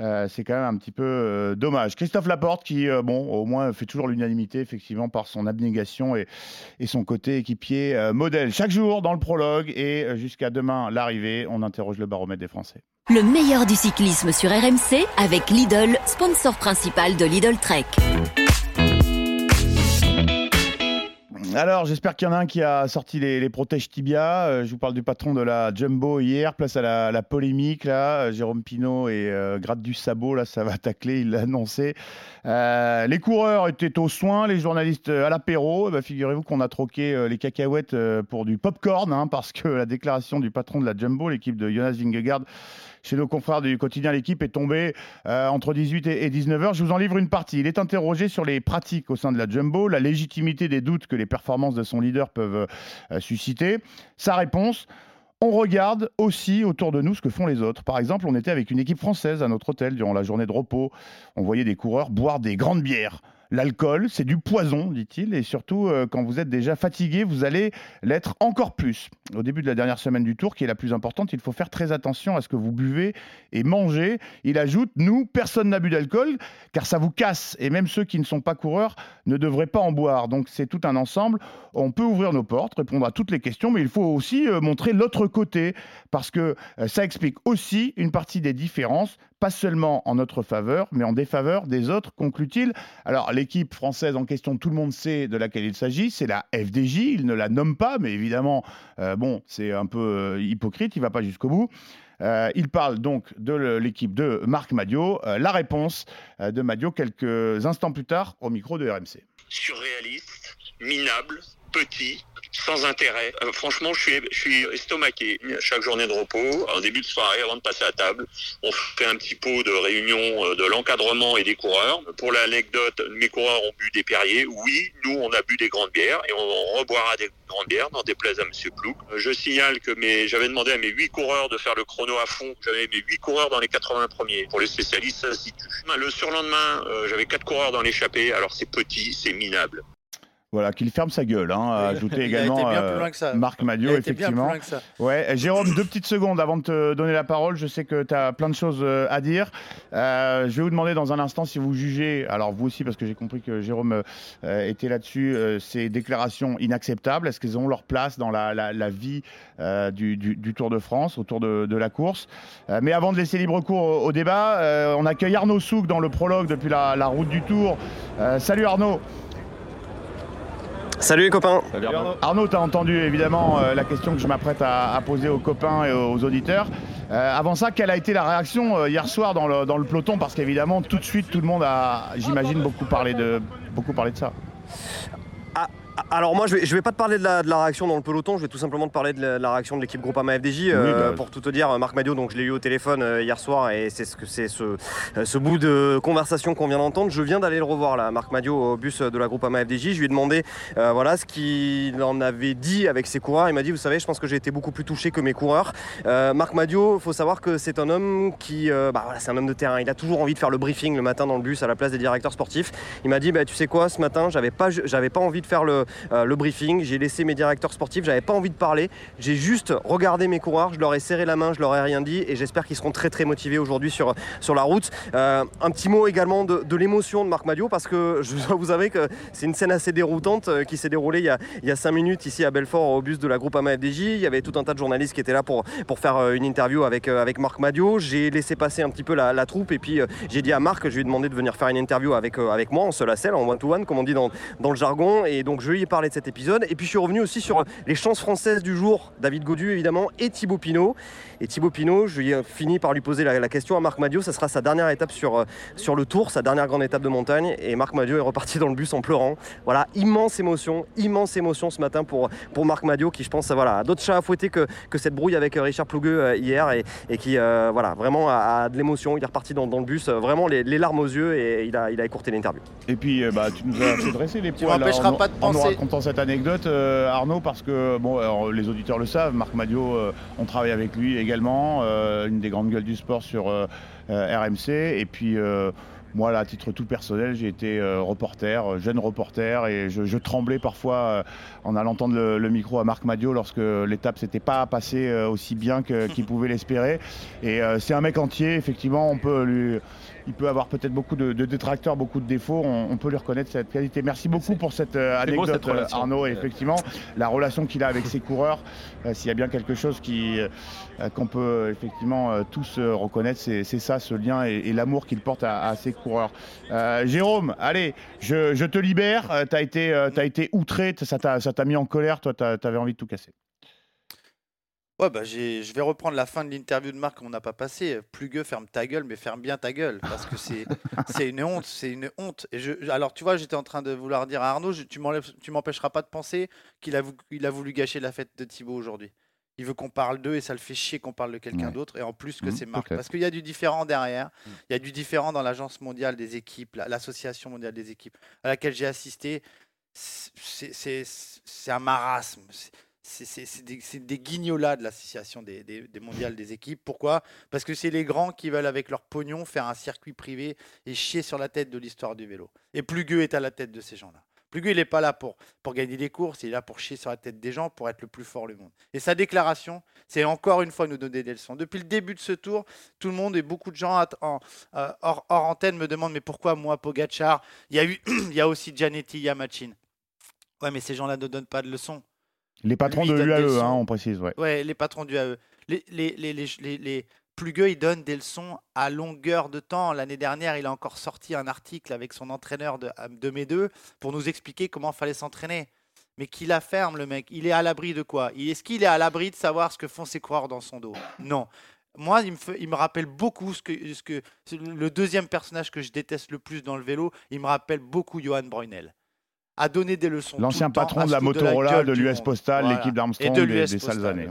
euh, c'est quand même un petit peu dommage. Christophe Laporte qui, bon, au moins fait toujours l'unanimité effectivement par son abnégation et, et son côté équipier modèle. Chaque jour dans le prologue et jusqu'à demain l'arrivée, on interroge le baromètre des Français. Le meilleur du cyclisme sur RMC avec Lidl, sponsor principal de Lidl Trek. Alors, j'espère qu'il y en a un qui a sorti les, protèges tibia. Euh, je vous parle du patron de la Jumbo hier. Place à la, polémique, là. Euh, Jérôme Pinault et euh, gratte du sabot, là, ça va tacler, il l'a annoncé. Euh, les coureurs étaient aux soins, les journalistes à l'apéro. Eh ben, Figurez-vous qu'on a troqué les cacahuètes pour du popcorn, hein, parce que la déclaration du patron de la Jumbo, l'équipe de Jonas Vingegaard, chez nos confrères du quotidien L'équipe est tombée euh, entre 18 et, et 19 heures. Je vous en livre une partie. Il est interrogé sur les pratiques au sein de la Jumbo, la légitimité des doutes que les performances de son leader peuvent euh, susciter. Sa réponse on regarde aussi autour de nous ce que font les autres. Par exemple, on était avec une équipe française à notre hôtel durant la journée de repos. On voyait des coureurs boire des grandes bières. L'alcool, c'est du poison, dit-il, et surtout, euh, quand vous êtes déjà fatigué, vous allez l'être encore plus. Au début de la dernière semaine du tour, qui est la plus importante, il faut faire très attention à ce que vous buvez et mangez. Il ajoute, nous, personne n'a bu d'alcool, car ça vous casse, et même ceux qui ne sont pas coureurs ne devraient pas en boire. Donc c'est tout un ensemble. On peut ouvrir nos portes, répondre à toutes les questions, mais il faut aussi euh, montrer l'autre côté, parce que euh, ça explique aussi une partie des différences, pas seulement en notre faveur, mais en défaveur des autres, conclut-il. Alors l'équipe française en question, tout le monde sait de laquelle il s'agit, c'est la FDJ, il ne la nomme pas, mais évidemment, euh, bon, c'est un peu euh, hypocrite, il va pas jusqu'au bout. Euh, il parle donc de l'équipe de Marc Madio. Euh, la réponse de Madio quelques instants plus tard au micro de RMC. surréaliste, minable, petit, sans intérêt. Euh, franchement, je suis, je estomaqué. Chaque journée de repos, en début de soirée, avant de passer à table, on fait un petit pot de réunion euh, de l'encadrement et des coureurs. Pour l'anecdote, mes coureurs ont bu des Perrier. Oui, nous, on a bu des grandes bières et on reboira des grandes bières, n'en déplaise à Monsieur Plouc. Euh, Je signale que j'avais demandé à mes huit coureurs de faire le chrono à fond. J'avais mes huit coureurs dans les 80 premiers. Pour les spécialistes, ça se situe. Le surlendemain, j'avais quatre coureurs dans l'échappée. Alors c'est petit, c'est minable. Voilà, qu'il ferme sa gueule. Hein, a ajouté également euh. Marc Madio, effectivement. Ouais, Jérôme, deux petites secondes avant de te donner la parole. Je sais que tu as plein de choses euh, à dire. Euh, je vais vous demander dans un instant si vous jugez, alors vous aussi, parce que j'ai compris que Jérôme euh, était là-dessus, euh, ces déclarations inacceptables. Est-ce qu'elles ont leur place dans la, la- la vie du, du- du Tour de France, autour de, de la course? Mais avant de laisser libre cours au, au débat, on accueille Arnaud Souk dans le prologue depuis la, la route du Tour. Salut Arnaud. Salut les copains. Arnaud, tu as entendu évidemment euh, la question que je m'apprête à, à poser aux copains et aux auditeurs. Euh, avant ça, quelle a été la réaction euh, hier soir dans le, dans le peloton? Parce qu'évidemment, tout de suite, tout le monde a, j'imagine, beaucoup parlé de, beaucoup parlé de ça. Alors moi je vais, je vais pas te parler de la, de la réaction dans le peloton, je vais tout simplement te parler de la, de la réaction de l'équipe Groupama FDJ. Euh, bah. Pour tout te dire, Marc Madio, donc je l'ai eu au téléphone euh, hier soir et c'est ce que c'est ce, euh, ce bout de conversation qu'on vient d'entendre. Je viens d'aller le revoir là, Marc Madio au bus de la Groupama FDJ. Je lui ai demandé euh, voilà ce qu'il en avait dit avec ses coureurs. Il m'a dit vous savez, je pense que j'ai été beaucoup plus touché que mes coureurs. Marc Madio, faut savoir que c'est un homme qui, bah voilà, c'est un homme de terrain. Il a toujours envie de faire le briefing le matin dans le bus à la place des directeurs sportifs. Il m'a dit bah tu sais quoi, ce matin j'avais pas j'avais pas envie de faire le, le briefing. J'ai laissé mes directeurs sportifs, j'avais pas envie de parler. J'ai juste regardé mes coureurs, je leur ai serré la main, je leur ai rien dit et j'espère qu'ils seront très très motivés aujourd'hui sur, sur la route. Euh, un petit mot également de, l'émotion de Marc Madio parce que je vous avouer que c'est une scène assez déroutante euh, qui s'est déroulée il y, a, il y a cinq minutes ici à Belfort au bus de la Groupama FDJ. Il y avait tout un tas de journalistes qui étaient là pour, pour faire euh, une interview avec, euh, avec Marc Madio. J'ai laissé passer un petit peu la, troupe et puis euh, j'ai dit à Marc, je lui ai demandé de venir faire une interview avec, euh, avec moi en seul à en one-to-one, comme on dit dans, dans le jargon. Et donc je lui parlé de cet épisode. Et puis je suis revenu aussi sur les chances françaises du jour. David Godu évidemment et Thibaut Pinot. Et Thibaut Pinot, je lui ai fini par lui poser la, la question à Marc Madio. Ça sera sa dernière étape sur, euh, sur le tour, sa dernière grande étape de montagne. Et Marc Madio est reparti dans le bus en pleurant. Voilà, immense émotion, immense émotion ce matin pour, pour Marc Madio qui je pense voilà, a d'autres chats à fouetter que, que cette brouille avec euh, Richard Plougueux euh, hier et, et qui euh, voilà, vraiment a, a de l'émotion. Il est reparti dans, dans le bus, vraiment les, les larmes aux yeux et il a, il a écourté l'interview. Et puis, euh, bah, tu nous as fait dresser les Tu poils m'empêcheras pas de en penser. racontant cette anecdote, euh, Arnaud, parce que bon, les auditeurs le savent, Marc Madio, euh, on travaille avec lui également, euh, une des grandes gueules du sport sur RMC. Et puis, moi, là, à titre tout personnel, j'ai été reporter, jeune reporter, et je, tremblais parfois en allant tendre le, micro à Marc Madio lorsque l'étape s'était pas passée aussi bien qu'il pouvait l'espérer. Et c'est un mec entier, effectivement, on peut lui. Il peut avoir peut-être beaucoup de, de détracteurs, beaucoup de défauts. On, on peut lui reconnaître cette qualité. Merci beaucoup pour cette euh, beau, anecdote, cette relation. euh, Arnaud. Et effectivement, la relation qu'il a avec ses coureurs, euh, s'il y a bien quelque chose qu'on peut effectivement tous reconnaître, c'est ça, ce lien et, et l'amour qu'il porte à, à ses coureurs. Euh, Jérôme, allez, je, je te libère. tu as été, t'as été outré, ça t'a ça t'a mis en colère. Toi, tu avais envie de tout casser. Ouais, bah, j'ai- je vais reprendre la fin de l'interview de Marc qu'on n'a pas passé. Plugueux, ferme ta gueule, mais ferme bien ta gueule. Parce que c'est une honte. C'est une honte. Et je, alors, tu vois, j'étais en train de vouloir dire à Arnaud, je- tu m'empêcheras pas de penser qu'il a, il a voulu gâcher la fête de Thibaut aujourd'hui. Il veut qu'on parle d'eux et ça le fait chier qu'on parle de quelqu'un Ouais. d'autre. Et en plus que Mhm, c'est Marc. Parce qu'il y a du différent derrière. Il y a du différent dans l'Agence mondiale des équipes, la- l'Association mondiale des équipes, à laquelle j'ai assisté. C'est un marasme. C'est- des, des guignolas de l'association des, mondiales des équipes. Pourquoi? Parce que c'est les grands qui veulent, avec leur pognon, faire un circuit privé et chier sur la tête de l'histoire du vélo. Et Plugueux est à la tête de ces gens-là. Plugueux, il n'est pas là pour, pour gagner des courses, il est là pour chier sur la tête des gens, pour être le plus fort du monde. Et sa déclaration, c'est encore une fois nous donner des leçons. Depuis le début de ce tour, tout le monde et beaucoup de gens euh, hors, antenne me demandent mais pourquoi moi, Pogachar Il y a, eu, il y a aussi Gianetti, il y a. Ouais, mais ces gens-là ne donnent pas de leçons. Les patrons Lui, de il donne l'UAE, leçons. hein, on précise. Ouais. Ouais, les patrons du AE. Les, les, les, les, les, Plugueux, ils donnent des leçons à longueur de temps. L'année dernière, il a encore sorti un article avec son entraîneur de, de mes deux pour nous expliquer comment fallait s'entraîner. Mais qui la ferme, le mec Il est à l'abri de quoi? Il- Est-ce qu'il est à l'abri de savoir ce que font ses coureurs dans son dos? Non. Moi, il me, fait- il me rappelle beaucoup ce que, ce que le deuxième personnage que je déteste le plus dans le vélo. Il me rappelle beaucoup Johan Brunel. À donner des leçons. L'ancien patron de la Motorola, de l'US. Postal, l'équipe d'Armstrong de des, sales années.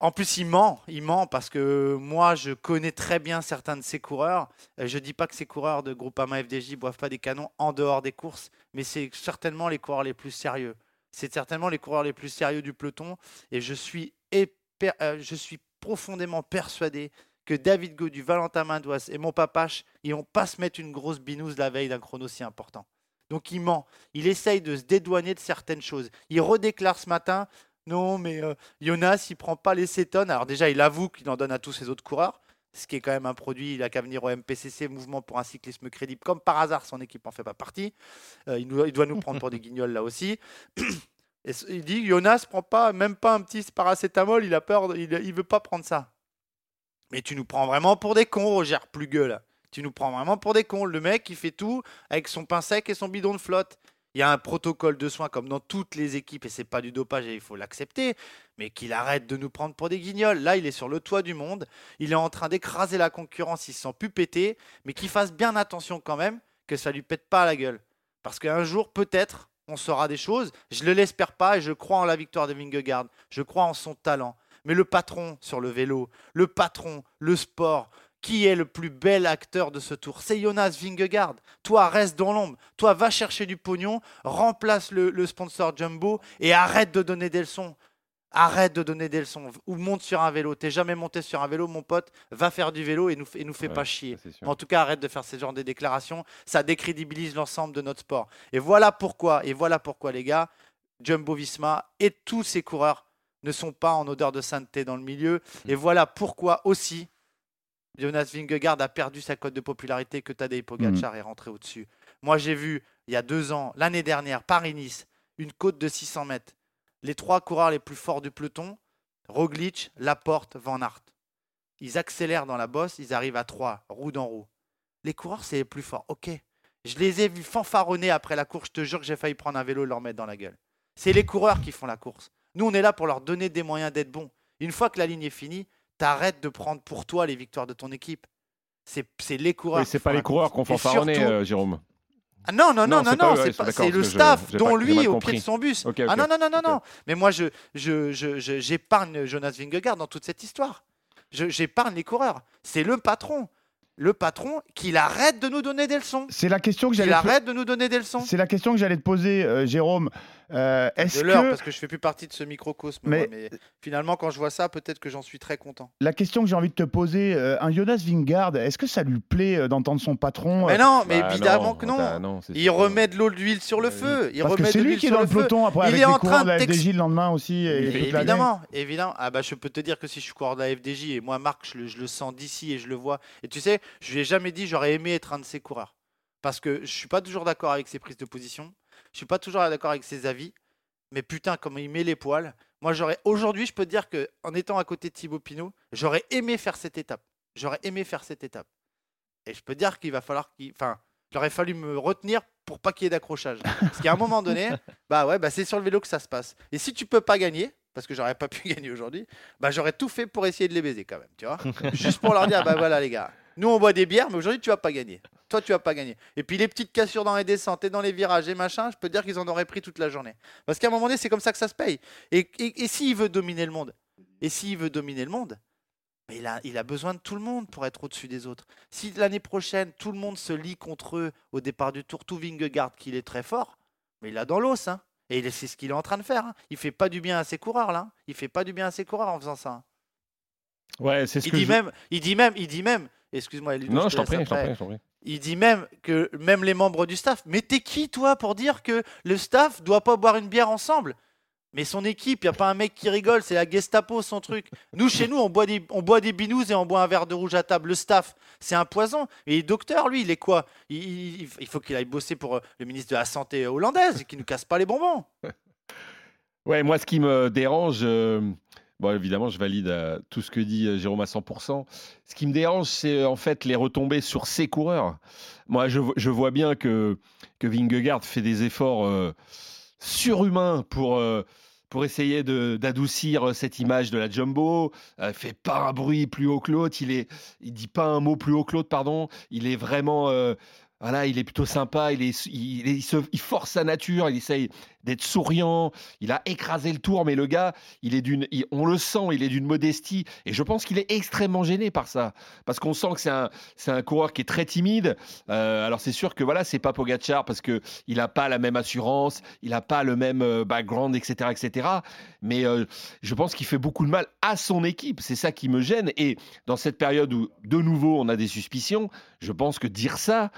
En plus, il ment, il ment parce que moi, je connais très bien certains de ces coureurs. Euh, Je dis pas que ces coureurs de Groupama FDJ boivent pas des canons en dehors des courses, mais c'est certainement les coureurs les plus sérieux. C'est certainement les coureurs les plus sérieux du peloton, et je suis, éper- euh, je suis profondément persuadé que David Godu, Valentin Mandoise et mon papache, ils vont pas se mettre une grosse binouse la veille d'un chrono si important. Donc il ment. Il essaye de se dédouaner de certaines choses. Il redéclare ce matin non, mais euh, Jonas, il prend pas les cétones. Alors déjà, il avoue qu'il en donne à tous ses autres coureurs, ce qui est quand même un produit. Il a qu'à venir au MPCC, Mouvement pour un cyclisme crédible. Comme par hasard, son équipe en fait pas partie. Euh, il, doit nous prendre pour des guignols là aussi. Il dit Jonas prend pas, même pas un petit paracétamol. Il a peur, il veut pas prendre ça. Mais tu nous prends vraiment pour des cons, Roger Plugueux, là. Tu nous prends vraiment pour des cons. Le mec, il fait tout avec son pain sec et son bidon de flotte. Il y a un protocole de soins comme dans toutes les équipes et c'est pas du dopage et il faut l'accepter. Mais qu'il arrête de nous prendre pour des guignols. Là, il est sur le toit du monde. Il est en train d'écraser la concurrence. Il se sent plus péter. Mais qu'il fasse bien attention quand même que ça lui pète pas à la gueule. Parce qu'un jour, peut-être, on saura des choses. Je ne l'espère pas et je crois en la victoire de Vingegaard. Je crois en son talent. Mais le patron sur le vélo, le patron, le sport, qui est le plus bel acteur de ce tour? C'est Jonas Vingegaard. Toi, reste dans l'ombre. Toi, va chercher du pognon, remplace le, le sponsor Jumbo et arrête de donner des leçons. Arrête de donner des leçons ou monte sur un vélo. T'es jamais monté sur un vélo, mon pote. Va faire du vélo et nous, et nous fais Ouais, pas chier. En tout cas, arrête de faire ce genre de déclarations. Ça décrédibilise l'ensemble de notre sport. Et voilà pourquoi, et voilà pourquoi, les gars, Jumbo Visma et tous ces coureurs ne sont pas en odeur de sainteté dans le milieu. Et voilà pourquoi aussi Jonas Vingegaard a perdu sa cote de popularité que Tadej Pogacar est rentré au-dessus. Moi, j'ai vu il y a deux ans, l'année dernière, Paris-Nice, une côte de 600 mètres. Les trois coureurs les plus forts du peloton, Roglic, Laporte, Van Aert. Ils accélèrent dans la bosse, ils arrivent à 3, roue dans roue. Les coureurs, c'est les plus forts. Ok. Je les ai vus fanfaronner après la course. Je te jure que j'ai failli prendre un vélo et leur mettre dans la gueule. C'est les coureurs qui font la course. Nous, on est là pour leur donner des moyens d'être bons. Une fois que la ligne est finie, t'arrêtes de prendre pour toi les victoires de ton équipe. C'est c'est les coureurs. Oui, c'est pas les coureurs qu'on fanfaronnait, surtout- euh, Jérôme. ah non, non, non, Non, non, c'est le je- staff, dont pas- lui au pied de son bus. Ah non, non, non, non, non. Mais moi, je, je, je, je- j'épargne Jonas Vingegaard dans toute cette histoire. Je- J'épargne les coureurs. C'est le patron. Le patron qu'il arrête de nous donner des leçons. C'est la question que j'allais. arrête de nous donner des leçons. C'est la question que j'allais te poser, euh, Jérôme. Euh, Est-ce De l'heure, que parce que je fais plus partie de ce microcosme. Mais- moi, Mais... finalement, quand je vois ça, peut-être que j'en suis très content. la question que j'ai envie de te poser, euh, un Jonas Vingard, est-ce que ça lui plaît euh, d'entendre son patron Mais euh, non, mais Bah évidemment non, que non. bah non, il remet de l'eau d'huile sur le feu. Il Parce que remet c'est de lui l'huile qui est dans le feu. peloton après Il avec est les en train de la de FDJ le lendemain aussi et, Mais évidemment, évidemment. Ah bah je peux te dire que si je suis coureur de la FDJ et moi Marc, je le, je le sens d'ici et je le vois. Et tu sais, je lui ai jamais dit j'aurais aimé être un de ces coureurs parce que je suis pas toujours d'accord avec ses prises de position. Je suis pas toujours d'accord avec ses avis. Mais putain, comment il met les poils. Moi, j'aurais aujourd'hui, je peux te dire que en étant à côté de Thibaut Pinot, j'aurais aimé faire cette étape. J'aurais aimé faire cette étape. Et je peux te dire qu'il va falloir qu'il. Enfin, il aurait fallu me retenir pour pas qu'il y ait d'accrochage. Parce qu'à un moment donné, bah ouais, bah c'est sur le vélo que ça se passe. Et si tu peux pas gagner, parce que j'aurais pas pu gagner aujourd'hui, bah j'aurais tout fait pour essayer de les baiser quand même, tu vois. Juste pour leur dire, bah voilà les gars, nous on boit des bières, mais aujourd'hui tu vas pas gagner. Toi tu vas pas gagner. Et puis les petites cassures dans les descentes et dans les virages et machin, je peux te dire qu'ils en auraient pris toute la journée. Parce qu'à un moment donné, c'est comme ça que ça se paye. Et, et, et s'il veut dominer le monde, et s'il veut dominer le monde, mais il a, il a besoin de tout le monde pour être au-dessus des autres. Si l'année prochaine, tout le monde se lie contre eux au départ du tour, tout Vingegaard, qu'il est très fort, mais il a dans l'os. Hein. Et c'est ce qu'il est en train de faire. hein. Il fait pas du bien à ses coureurs, là. hein. Il fait pas du bien à ses coureurs en faisant ça. hein. Ouais, c'est ce Il que dit, je- même, il dit même, il dit même, excuse-moi, Ludo, Non, te je t'en laisse prie, je t'en prie, je t'en prie. Il dit même que même les membres du staff, mais t'es qui toi pour dire que le staff doit pas boire une bière ensemble? Mais son équipe, il y a pas un mec qui rigole, c'est la Gestapo son truc. Nous chez nous, on boit des on boit des binous et on boit un verre de rouge à table. Le staff, c'est un poison. Et le docteur, lui, il est quoi? Il, il- il faut qu'il aille bosser pour euh, le ministre de la santé hollandaise, et qu'il nous casse pas les bonbons. Ouais, moi, ce qui me dérange, euh, évidemment, je valide euh, tout ce que dit euh, Jérôme à 100%. Ce qui me dérange, c'est euh, en fait les retombées sur ses coureurs. Moi, je, vo- je vois bien que, que Vingegaard fait des efforts surhumains pour, pour essayer d'adoucir cette image de la Jumbo. Euh, fait pas un bruit plus haut que l'autre. Il est, il dit pas un mot plus haut que l'autre, pardon. Il est vraiment. Voilà, il est plutôt sympa, il, se- force sa nature, il essaye d'être souriant, il a écrasé le tour, mais le gars, il est d'une, on le sent, il est d'une modestie, et je pense qu'il est extrêmement gêné par ça, parce qu'on sent que c'est un, c'est un coureur qui est très timide. Euh, alors c'est sûr que voilà, c'est pas Pogacar parce que il a pas la même assurance, il a pas le même euh, background, etc., etc. Mais euh, je pense qu'il fait beaucoup de mal à son équipe. C'est ça qui me gêne. Et dans cette période où de nouveau on a des suspicions, je pense que dire ça.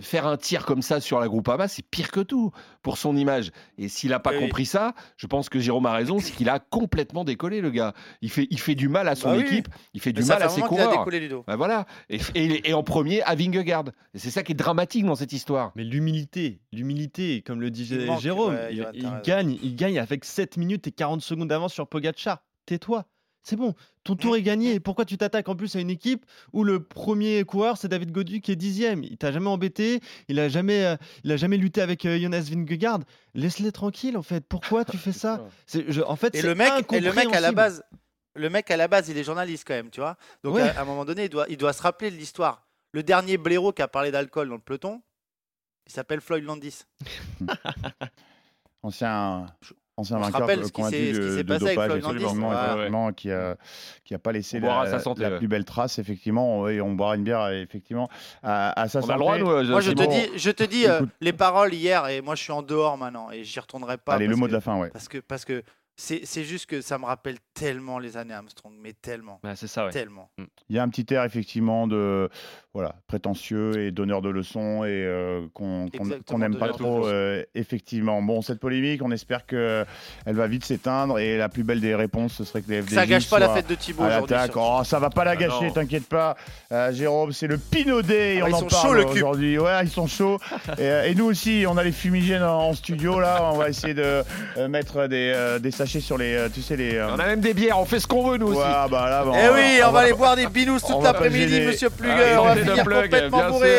Faire un tir comme ça sur la Groupama, c'est pire que tout pour son image. Et s'il n'a pas Oui. compris ça, je pense que Jérôme a raison, c'est qu'il a complètement décollé, le gars. Il fait, il fait du mal à son Bah oui. équipe, il fait Mais du mal fait à ses coureurs. décollé. Bah voilà. Et, et- et en premier, à Vingegaard. Et c'est ça qui est dramatique dans cette histoire. Mais l'humilité, l'humilité, comme le Il manque, Jérôme, ouais, il, gagne, il gagne avec 7 minutes et 40 secondes d'avance sur Pogacar. Tais-toi. C'est bon, ton tour est gagné. Pourquoi tu t'attaques en plus à une équipe où le premier coureur c'est David Godu qui est dixième Il t'a jamais embêté, il a jamais, euh, il a jamais lutté avec euh, Jonas Vingegaard. Laisse-les tranquilles en fait. Pourquoi tu fais ça? C'est- je- En fait, Et c'est le mec, et le mec à la base, le mec à la base, il est journaliste quand même, tu vois. Donc Ouais. à, à un moment donné, il doit, il doit se rappeler de l'histoire. Le dernier blaireau qui a parlé d'alcool dans le peloton, il s'appelle Floyd Landis. ancien. Ancien On se vainqueur rappelle ce qui s'est- de, de passé avec dopage, Landis. effectivement, Voilà. effectivement, qui a qui a pas laissé la, à sa santé, la ouais. plus belle trace, effectivement, et on boira une bière effectivement à, à sa On santé. a le droit, nous, euh, Moi, je te dis, je te dis euh, les paroles hier, et moi, je suis en dehors maintenant, et j'y retournerai pas. Allez, le mot que- de la fin, ouais. Parce que, parce que c'est juste que ça me rappelle tellement les années Armstrong, mais tellement. Bah, c'est ça, ouais. Tellement. Il y a un petit air effectivement de voilà prétentieux et donneur de leçons et euh, qu'on n'aime pas trop euh, effectivement. Bon, cette polémique, on espère que elle va vite s'éteindre et la plus belle des réponses, ce serait que les FDJ Ça gâche pas la fête de Thibaut aujourd'hui. Oh, ça va pas la Ah gâcher, non. t'inquiète pas, Euh, Jérôme. C'est le Pinaudet, Ah, on ils en sont parle chauds, le cube. aujourd'hui. Ouais, ils sont chauds. et, et nous aussi, on a les fumigènes en, en studio là. On va essayer de euh, mettre des, euh, des sur les, euh, tu sais les. euh, On a même des bières, on fait ce qu'on veut, nous aussi. Ouais, bah là, bon, Eh oui, on, va aller boire des binous toute l'après-midi, monsieur Ah, Plugueur. on va finir plug, complètement bien sûr, bourré.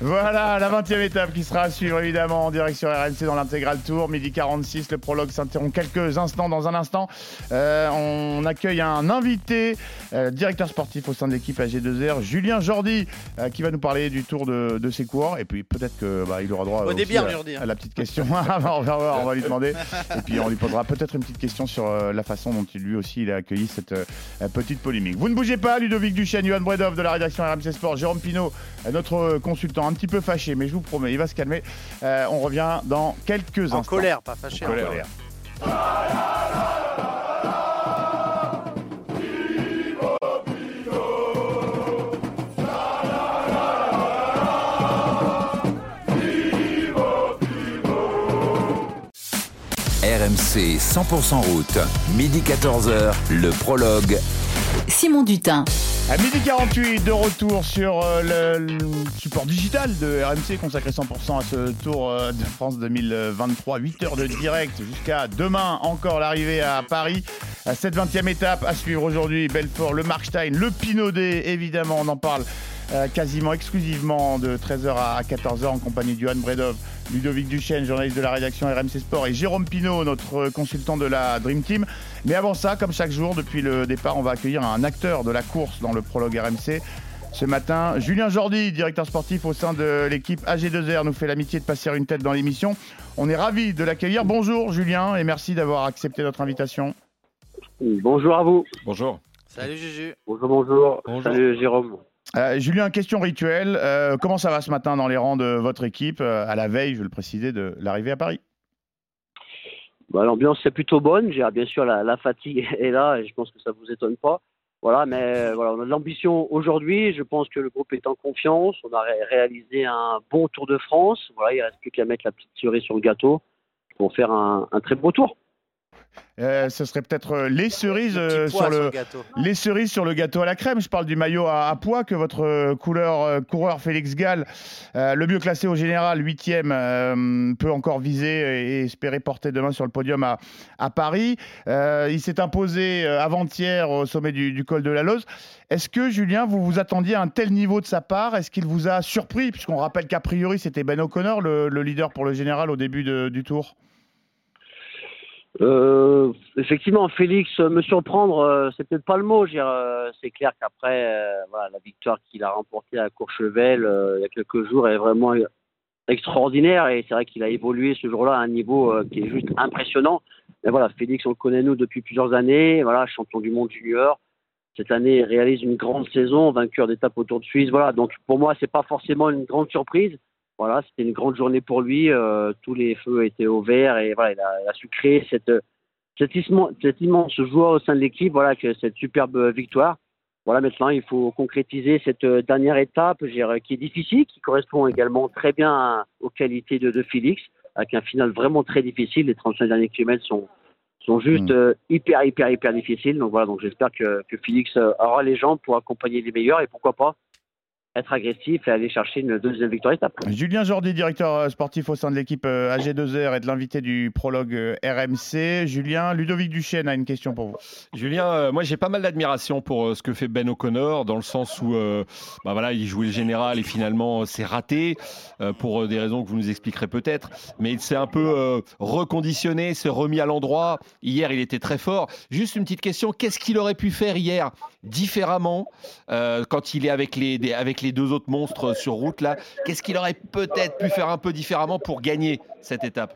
Voilà, la 20e étape qui sera à suivre évidemment en direction RMC dans l'intégral tour. Midi 46, le prologue s'interrompt quelques instants. Dans un instant, euh, on accueille un invité, euh, directeur sportif au sein de l'équipe AG2R, Julien Jordi, euh, qui va nous parler du tour de, de ses coureurs. Et puis peut-être qu'il bah, il aura droit Au aussi débit, à, hein. à la petite question. on va voir, on va lui demander. Et puis on lui posera peut-être une petite question sur euh, la façon dont il, lui aussi il a accueilli cette euh, petite polémique. Vous ne bougez pas, Ludovic Duchesne, Johan Bredov de la rédaction RMC Sport, Jérôme Pinault, euh, notre euh, consultant, un petit peu fâché, mais je vous promets, il va se calmer. Euh, on revient dans quelques En instants. colère, pas fâché. En en colère. RMC 100% route. Midi 14h, le prologue. Simon Dutin. À midi 48, de retour sur euh, le, le support digital de RMC consacré 100% à ce Tour euh, de France 2023. 8 heures de direct jusqu'à demain. Encore l'arrivée à Paris. À cette 20e étape à suivre aujourd'hui. Belfort, le Markstein, le Pinaudet, évidemment, on en parle. Euh, quasiment exclusivement de 13h à 14h en compagnie de Johan Bredov, Ludovic Duchesne, journaliste de la rédaction RMC Sport et Jérôme Pinault, notre consultant de la Dream Team. Mais avant ça, comme chaque jour depuis le départ, on va accueillir un acteur de la course dans le prologue RMC. Ce matin, Julien Jordi, directeur sportif au sein de l'équipe AG2R, nous fait l'amitié de passer une tête dans l'émission. On est ravis de l'accueillir. Bonjour Julien et merci d'avoir accepté notre invitation. Bonjour à vous. Bonjour. Salut Juju. Bonjour, bonjour. Bonjour. Salut Jérôme. Euh, Julien, question rituelle. Euh, comment ça va ce matin dans les rangs de votre équipe, euh, à la veille, je veux le préciser, de l'arrivée à Paris? Bah, L'ambiance est plutôt bonne. J'ai- Bien sûr, la, fatigue est là et je pense que ça vous étonne pas. Voilà, mais voilà, on a l'ambition aujourd'hui. Je pense que le groupe est en confiance. On a ré- réalisé un bon Tour de France. Voilà, il reste plus qu'à mettre la petite cerise sur le gâteau pour faire un très beau tour. Euh, ce serait peut-être euh, les cerises Le euh, sur le les cerises sur le gâteau à la crème. Je parle du maillot à, à pois que votre couleur coureur Félix Gall, euh, le mieux classé au général, huitième, euh, peut encore viser et espérer porter demain sur le podium à, à Paris. Il s'est imposé avant-hier au sommet du, du col de la Loze. Est-ce que Julien, vous vous attendiez à un tel niveau de sa part? Est-ce qu'il vous a surpris? Puisqu'on rappelle qu'a priori c'était Ben O'Connor le, le leader pour le général au début de- du tour. Euh, effectivement, Félix, euh, me surprendre, euh, c'est peut-être pas le mot. euh, c'est clair qu'après, euh, la victoire qu'il a remportée à Courchevel euh, il y a quelques jours est vraiment extraordinaire et c'est vrai qu'il a évolué ce jour-là à un niveau qui est juste impressionnant. Mais voilà, Félix, on le connaît nous depuis plusieurs années, voilà, champion du monde junior. Cette année, il réalise une grande saison, vainqueur d'étape au Tour de Suisse. Voilà, donc pour moi, c'est pas forcément une grande surprise. Voilà, c'était une grande journée pour lui. euh, tous les feux étaient au vert et voilà, il a, il a su créer cette, cet, immense, joueur au sein de l'équipe. Voilà, que cette superbe victoire. Voilà, maintenant, il faut concrétiser cette dernière étape qui est difficile, qui correspond également très bien à- aux qualités de, de Félix, avec un final vraiment très difficile. Les 35 derniers kilomètres sont, sont juste euh, hyper, hyper, hyper difficiles. Donc voilà, donc j'espère que, que Félix aura les jambes pour accompagner les meilleurs et pourquoi pas être agressif et aller chercher une deuxième victoire étape. Julien Jordi, directeur euh, sportif au sein de l'équipe euh, AG2R et de l'invité du prologue euh, RMC. Julien, Ludovic Duchesne a une question pour vous. Julien, euh, moi j'ai pas mal d'admiration pour ce que fait Ben O'Connor, dans le sens où euh, bah voilà, il jouait le général et finalement c'est raté, euh, pour des raisons que vous nous expliquerez peut-être. Mais il s'est un peu euh, reconditionné, s'est remis à l'endroit. Hier, il était très fort. Juste une petite question, qu'est-ce qu'il aurait pu faire hier différemment euh, quand il est avec les, des- avec les deux autres monstres sur route là Qu'est-ce qu'il aurait peut-être pu faire un peu différemment pour gagner cette étape?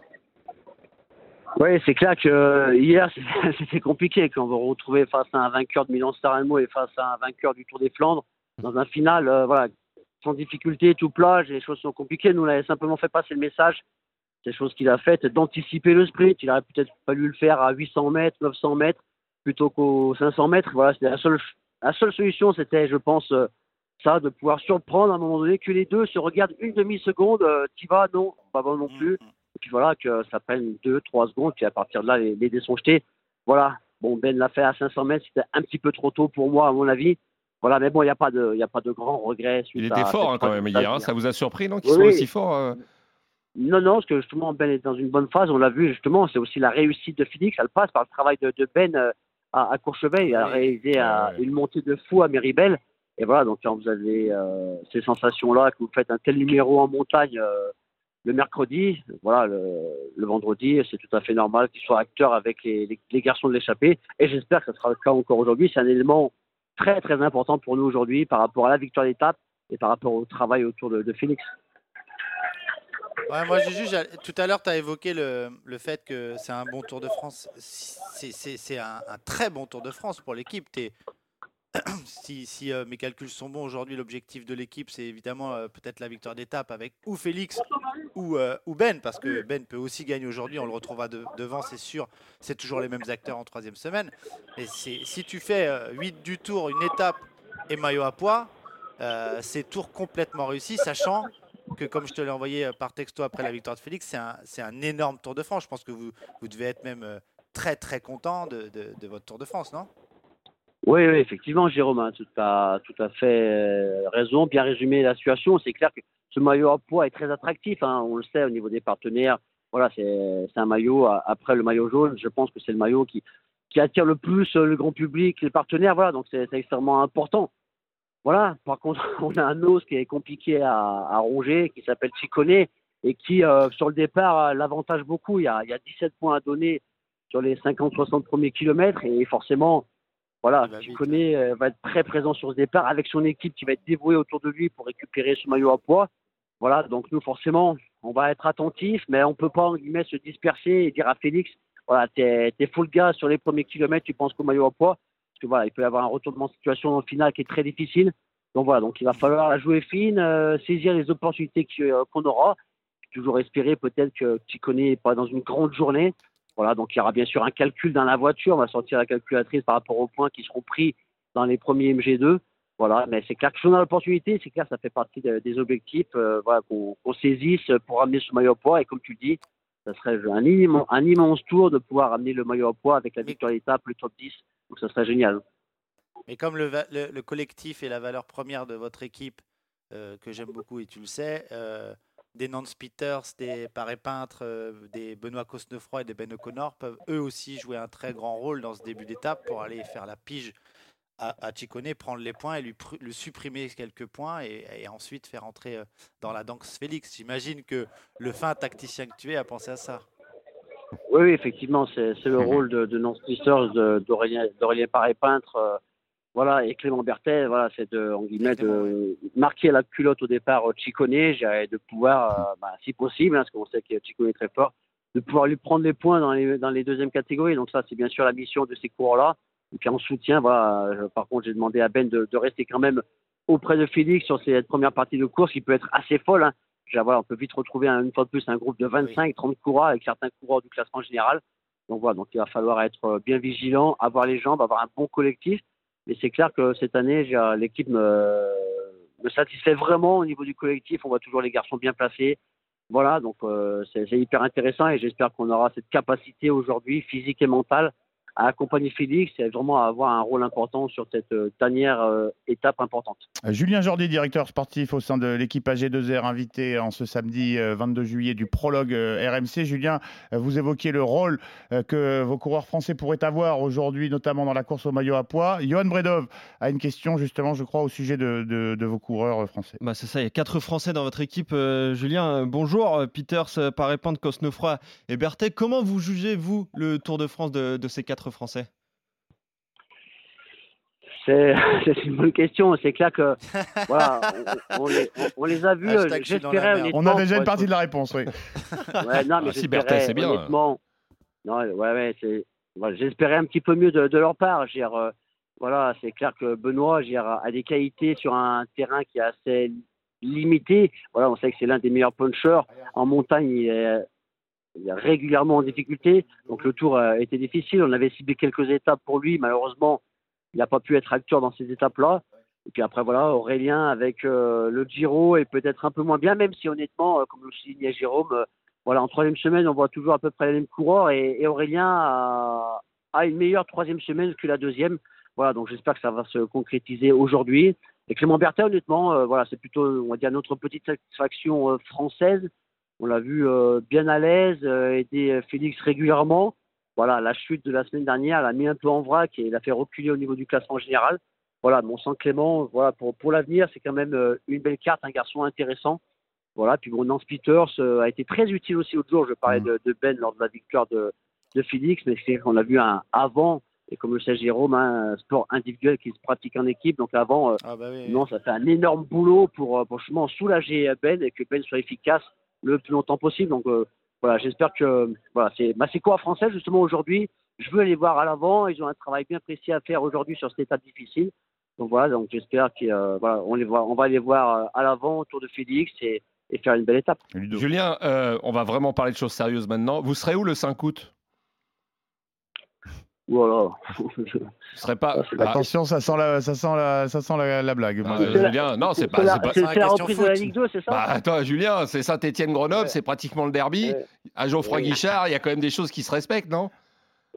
Oui, c'est clair que euh, hier c'était- compliqué quand on va retrouver face à un vainqueur de Milan Sanremo et face à un vainqueur du Tour des Flandres dans un final, euh, voilà, sans difficulté, tout plat, les choses sont compliquées. Nous, on simplement fait passer le message, c'est chose qu'il a faite, d'anticiper le sprint. Il aurait peut-être fallu le faire à 800 mètres, 900 mètres plutôt qu'aux 500 mètres. Voilà, c'était la seule, la seule solution, c'était, je pense, euh, ça, de pouvoir surprendre à un moment donné que les deux se regardent une demi-seconde. Euh, T'y vas Non, pas bon non plus. Et puis voilà, que ça prenne deux, trois secondes, puis à partir de là, les, les dés sont jetés. Voilà. Bon, Ben l'a fait à 500 mètres, c'était un petit peu trop tôt pour moi, à mon avis. Voilà, mais bon, il n'y a pas de, y a pas de grand regret. Il était à fort hein, quand même hier. Ça vous a surpris, non Qu'il Oui, soit aussi fort euh? Non, non, parce que justement, Ben est dans une bonne phase. On l'a vu justement, c'est aussi la réussite de Phoenix. Elle passe par le travail de, de Ben euh, à, à Courchevel. Il a réalisé euh, une montée de fou à Méribel. Et voilà, donc quand vous avez euh, ces sensations-là, que vous faites un tel numéro en montagne euh, le mercredi, voilà, le, vendredi, c'est tout à fait normal qu'il soit acteur avec les, garçons de l'échappée. Et j'espère que ce sera le cas encore aujourd'hui. C'est un élément très très important pour nous aujourd'hui par rapport à la victoire d'étape et par rapport au travail autour de, de Phoenix. Ouais, moi, Juju, tout à l'heure, tu as évoqué le, fait que c'est un bon Tour de France. C'est- un, très bon Tour de France pour l'équipe. si euh, mes calculs sont bons aujourd'hui, l'objectif de l'équipe, c'est évidemment euh, peut-être la victoire d'étape avec ou Félix ou, euh, ou Ben, parce que Ben peut aussi gagner aujourd'hui. On le retrouvera de- devant, c'est sûr. C'est toujours les mêmes acteurs en troisième semaine. Et si tu fais 8 du Tour, une étape et maillot à poids, c'est tour complètement réussi, sachant que comme je te l'ai envoyé par texto après la victoire de Félix, c'est un, énorme Tour de France. Je pense que vous, devez être même très très content de votre Tour de France, non? Oui, effectivement, Jérôme, hein, tout à, tout à fait euh, raison, bien résumé la situation. C'est clair que ce maillot à poids est très attractif, hein, on le sait au niveau des partenaires. Voilà, c'est un maillot, a- après le maillot jaune, je pense que c'est le maillot qui, attire le plus euh, le grand public, les partenaires, voilà, donc c'est extrêmement important. Voilà, par contre, on a un os qui est compliqué à, ronger, qui s'appelle Chicone, et qui, euh, sur le départ, euh, l'avantage beaucoup. Il y, a, il y a 17 points à donner sur les 50-60 premiers kilomètres, et forcément, voilà, Chicone euh, va être très présent sur ce départ, avec son équipe qui va être dévouée autour de lui pour récupérer ce maillot à poids. Voilà, donc nous, forcément, on va être attentifs, mais on peut pas, en guillemets, se disperser et dire à Félix, voilà, t'es es full gaz sur les premiers kilomètres, tu penses qu'au maillot à poids, parce que voilà, il peut y avoir un retournement de situation en finale qui est très difficile. Donc voilà, donc il va falloir la jouer fine, euh, saisir les opportunités euh, qu'on aura, toujours espérer peut-être que Chicone n'est pas dans une grande journée. Voilà, donc il y aura bien sûr un calcul dans la voiture, on va sortir la calculatrice par rapport aux points qui seront pris dans les premiers MG2. Voilà, mais c'est clair que si on a l'opportunité, c'est clair, ça fait partie de- des objectifs euh, voilà, qu'on saisisse pour ramener ce maillot à poids. Et comme tu dis, ça serait un immense, un immense tour de pouvoir ramener le maillot à poids avec la victoire d'étape, le top 10. Donc ça serait génial. Mais comme le, va- le- le collectif est la valeur première de votre équipe, euh, que j'aime beaucoup et tu le sais, euh, des Nance Peters, des Paré Peintre, euh, des Benoît Cosnefroy et des Ben O'Connor peuvent eux aussi jouer un très grand rôle dans ce début d'étape pour aller faire la pige à, à Chicone, prendre les points et lui, pr- lui supprimer quelques points et, et ensuite faire entrer euh, dans la danse Félix. J'imagine que le fin tacticien que tu es a pensé à ça. Oui, oui, effectivement, c'est le rôle de, de Nance Pisters, de- d'Aurélien d'Aurélien Paré-Peintre, euh, voilà, et Clément Berthet, voilà, c'est de, en guillemets, de marquer la culotte au départ Chicone, de pouvoir, euh, bah, si possible, hein, parce qu'on sait que Chicone est très fort, de pouvoir lui prendre les points dans les, dans les deuxièmes catégories. Donc ça, c'est bien sûr la mission de ces coureurs-là. Et puis en soutien, voilà, je- par contre, j'ai demandé à Ben de, de rester quand même auprès de Félix sur cette première partie de course qui peut être assez folle. Hein. Voilà, on peut vite retrouver un- une fois de plus un groupe de 25, 30 coureurs avec certains coureurs du classement général. Donc voilà, donc il va falloir être euh, bien vigilant, avoir les jambes, avoir un bon collectif. Mais c'est clair que cette année, j'ai- l'équipe me, satisfait vraiment au niveau du collectif. On voit toujours les garçons bien placés. Voilà, donc euh, c'est hyper intéressant et j'espère qu'on aura cette capacité aujourd'hui, physique et mentale, à accompagner Félix et vraiment à avoir un rôle important sur cette euh, dernière euh, étape importante. Euh, Julien Jordi, directeur sportif au sein de l'équipe AG2R, invité en ce samedi euh, 22 juillet du prologue RMC. Julien, vous évoquiez le rôle que vos coureurs français pourraient avoir aujourd'hui, notamment dans la course au maillot à poids. Johan Bredov a une question justement, je crois, au sujet de, de- de vos coureurs français. Bah c'est ça, il y a quatre Français dans votre équipe. Euh, Julien, bonjour. Peters, Paré-Pente, Cosnefroy et Berthet. Comment vous jugez, vous, le Tour de France de, de ces quatre Français C'est une bonne question. C'est clair que voilà, on, on les, on- on les a vus. J'espérais. On a déjà une partie de la réponse, oui. Ouais, non, mais Ah, c'est bien. Honnêtement, Non, ouais, ouais, voilà, J'espérais un petit peu mieux de, de leur part. Dire, euh, voilà, c'est clair que Benoît dire, a des qualités sur un terrain qui est assez limité. Voilà, on sait que c'est l'un des meilleurs punchers. En montagne, il est régulièrement en difficulté. Donc le tour a été difficile. On avait ciblé quelques étapes pour lui. Malheureusement, il n'a pas pu être acteur dans ces étapes-là. Et puis après, voilà, Aurélien avec euh, le Giro est peut-être un peu moins bien, même si honnêtement, euh, comme le soulignait Jérôme, euh, voilà, en troisième semaine, on voit toujours à peu près les mêmes coureurs et, Aurélien a, une meilleure troisième semaine que la deuxième. Voilà, donc j'espère que ça va se concrétiser aujourd'hui. Et Clément Berthet, honnêtement, euh, voilà, c'est plutôt, on va dire, notre petite satisfaction française. On l'a vu euh, bien à l'aise, euh, aider euh, Félix régulièrement. Voilà, la chute de la semaine dernière l'a mis un peu en vrac et l'a fait reculer au niveau du classement général. Voilà, mon sang Clément, voilà, pour, pour l'avenir, c'est quand même euh, une belle carte, un garçon intéressant. Voilà, puis Nance Peters a été très utile aussi l'autre jour. Je parlais de, de Ben lors de la victoire de, de Félix, mais c'est qu'on a vu un avant, et comme le sait Jérôme, hein, un sport individuel qui se pratique en équipe. Donc avant, Ah bah oui. non, ça fait un énorme boulot pour, pour justement soulager Ben et que Ben soit efficace le plus longtemps possible. Donc euh, voilà, j'espère que voilà, c'est bah, quoi français justement aujourd'hui? Je veux aller voir à l'avant. Ils ont un travail bien précis à faire aujourd'hui sur cette étape difficile. Donc voilà, donc j'espère qu'on voilà, on les voit, on va aller voir euh, à l'avant autour de Félix et, faire une belle étape. Julien, euh, on va vraiment parler de choses sérieuses maintenant. Vous serez où le 5 août? Voilà. Serez pas. Ah, Attention, ça sent la, ça sent la, ça sent la, la blague. Ah, euh, Julien, non, c'est pas. la- c'est pas- c'est- c'est la reprise de la Ligue 2, c'est ça Bah, attends, Julien, c'est Saint-Etienne-Grenoble, c'est pratiquement le derby. À Geoffroy Guichard, il y a quand même des choses qui se respectent, non?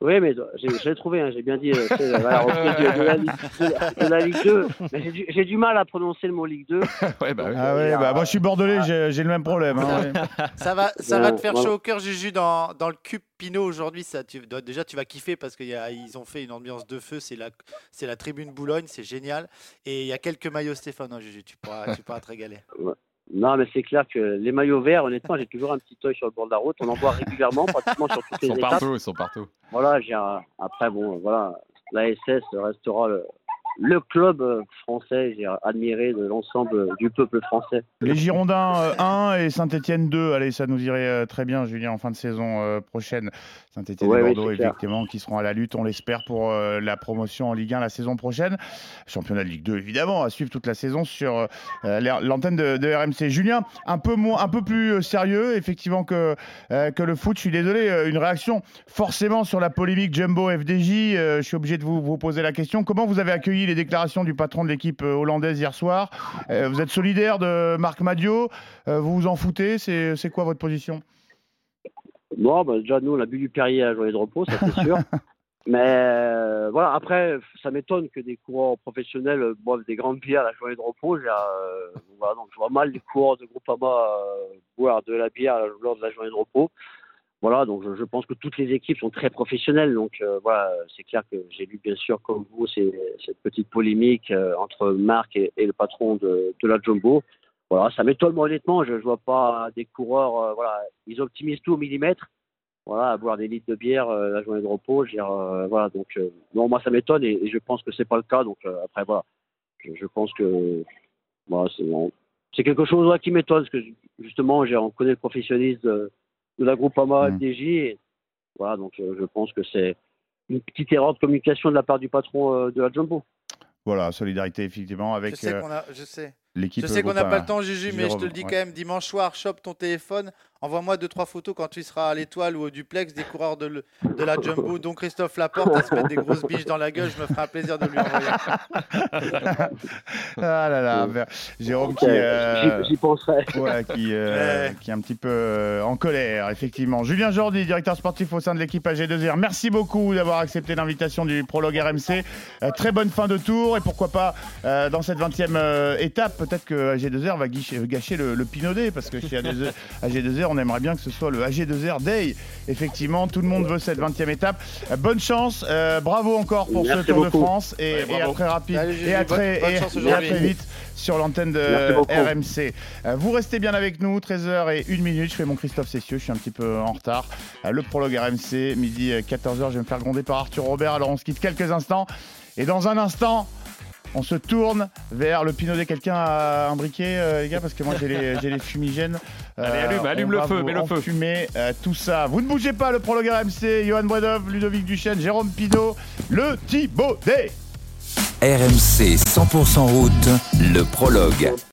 Oui, mais j'ai j'ai trouvé, hein, j'ai bien dit, euh, la, la reprise de, de la, Ligue- de la- de la Ligue 2. Mais j'ai du, mal à prononcer le mot Ligue 2. ouais, bah, Ah ouais, bah, moi je suis bordelais, j'ai j'ai le même problème. hein, ouais. Ça va, ça va te faire chaud au cœur, Juju, dans, dans le cube Pinot aujourd'hui. Déjà, tu vas kiffer parce qu'ils ont fait une ambiance de feu. C'est la, c'est la tribune Boulogne, c'est génial. Et il y a quelques maillots Stéphane, hein, Juju. Tu pourras, tu pourras te régaler. Non, mais c'est clair que les maillots verts, honnêtement, j'ai toujours un petit œil sur le bord de la route. On en voit régulièrement, pratiquement sur toutes Ils les sont étapes. partout, ils sont partout. Voilà, j'ai un- après, bon, voilà, la SS restera le, le club euh, français, j'ai admiré de l'ensemble du peuple français. Les Girondins euh, 1 et Saint-Etienne 2, allez, ça nous irait euh, très bien, Julien, en fin de saison euh, prochaine. Saint-Etienne Ouais, et Bordeaux, clair. effectivement, qui seront à la lutte, on l'espère, pour euh, la promotion en Ligue 1 la saison prochaine. Championnat de Ligue 2, évidemment, à suivre toute la saison sur euh, l'antenne de, de RMC. Julien, un peu, moins, un peu plus euh, sérieux, effectivement, que, euh, que le foot. Je suis désolé, euh, une réaction forcément sur la polémique Jumbo FDJ. euh, je suis obligé de vous, vous poser la question. Comment vous avez accueilli les déclarations du patron de l'équipe euh, hollandaise hier soir Euh, Vous êtes solidaire de Marc Madio Euh, Vous vous en foutez C'est quoi votre position? Bon, bah, déjà, nous, on a bu du Perrier à la journée de repos, ça c'est sûr. Mais euh, voilà, après, ça m'étonne que des coureurs professionnels boivent des grandes bières à la journée de repos. Euh, voilà, donc je vois mal les coureurs de Groupama euh, boire de la bière lors de la journée de repos. Voilà, donc je, pense que toutes les équipes sont très professionnelles. Donc euh, voilà, c'est clair que j'ai lu bien sûr comme vous cette petite polémique euh, entre Marc et, le patron de, la Jumbo. Voilà, ça m'étonne moi, honnêtement. Je ne vois pas des coureurs, euh, voilà, ils optimisent tout au millimètre. Voilà, boire des litres de bière la journée de repos. Dire, voilà, donc non, moi ça m'étonne et, je pense que c'est pas le cas. Donc après voilà, je, pense que voilà, c'est quelque chose qui m'étonne parce que justement, on connaît le professionnalisme de, la Groupama FDJ. Et, voilà, donc euh, je pense que c'est une petite erreur de communication de la part du patron euh, de la Jumbo. Voilà, solidarité, effectivement, avec Je sais euh, qu'on a, je sais. l'équipe. Je sais qu'on n'a pas le temps, Juju, mais je te le dis ouais. quand même. Dimanche soir, chope ton téléphone. Envoie-moi deux trois photos quand tu seras à l'étoile ou au duplex des coureurs de, le- de la Jumbo, dont Christophe Laporte, à se mettre des grosses biches dans la gueule. Je me ferai un plaisir de lui envoyer. Ah là là, Jérôme qui, euh, j'y- j'y penserai. ouais, qui, euh, qui est un petit peu euh, en colère, effectivement. Julien Jordi, directeur sportif au sein de l'équipe AG2R, merci beaucoup d'avoir accepté l'invitation du prologue RMC. Euh, très bonne fin de tour et pourquoi pas euh, dans cette 20e euh, étape, peut-être que AG2R va gâcher le, le Pinaudet parce que chez AG2R, AG2R, on aimerait bien que ce soit le AG2R Day. Effectivement, tout le monde veut cette 20e étape. Bonne chance, euh, bravo encore pour Merci ce Tour beaucoup. de France et, Ouais, et à très rapide Allez, et à très, bonne et- chance et à aujourd'hui. très vite sur l'antenne de. RMC. Euh, Vous restez bien avec nous, 13h et 1 minute. Je fais mon Christophe Cessieux, je suis un petit peu en retard. Euh, Le prologue RMC, midi euh, 14h, je vais me faire gronder par Arthur Robert. Alors on se quitte quelques instants. Et dans un instant, On se tourne vers le Pinot des quelqu'un à un briquet, euh, les gars, parce que moi j'ai les, fumigènes. Euh, Allez, allume, allume on le feu, mets le feu. euh, tout ça. Vous ne bougez pas, le prologue RMC, Johan Bredov, Ludovic Duchesne, Jérôme Pinot, le Thibaudet. RMC 100% route, le prologue.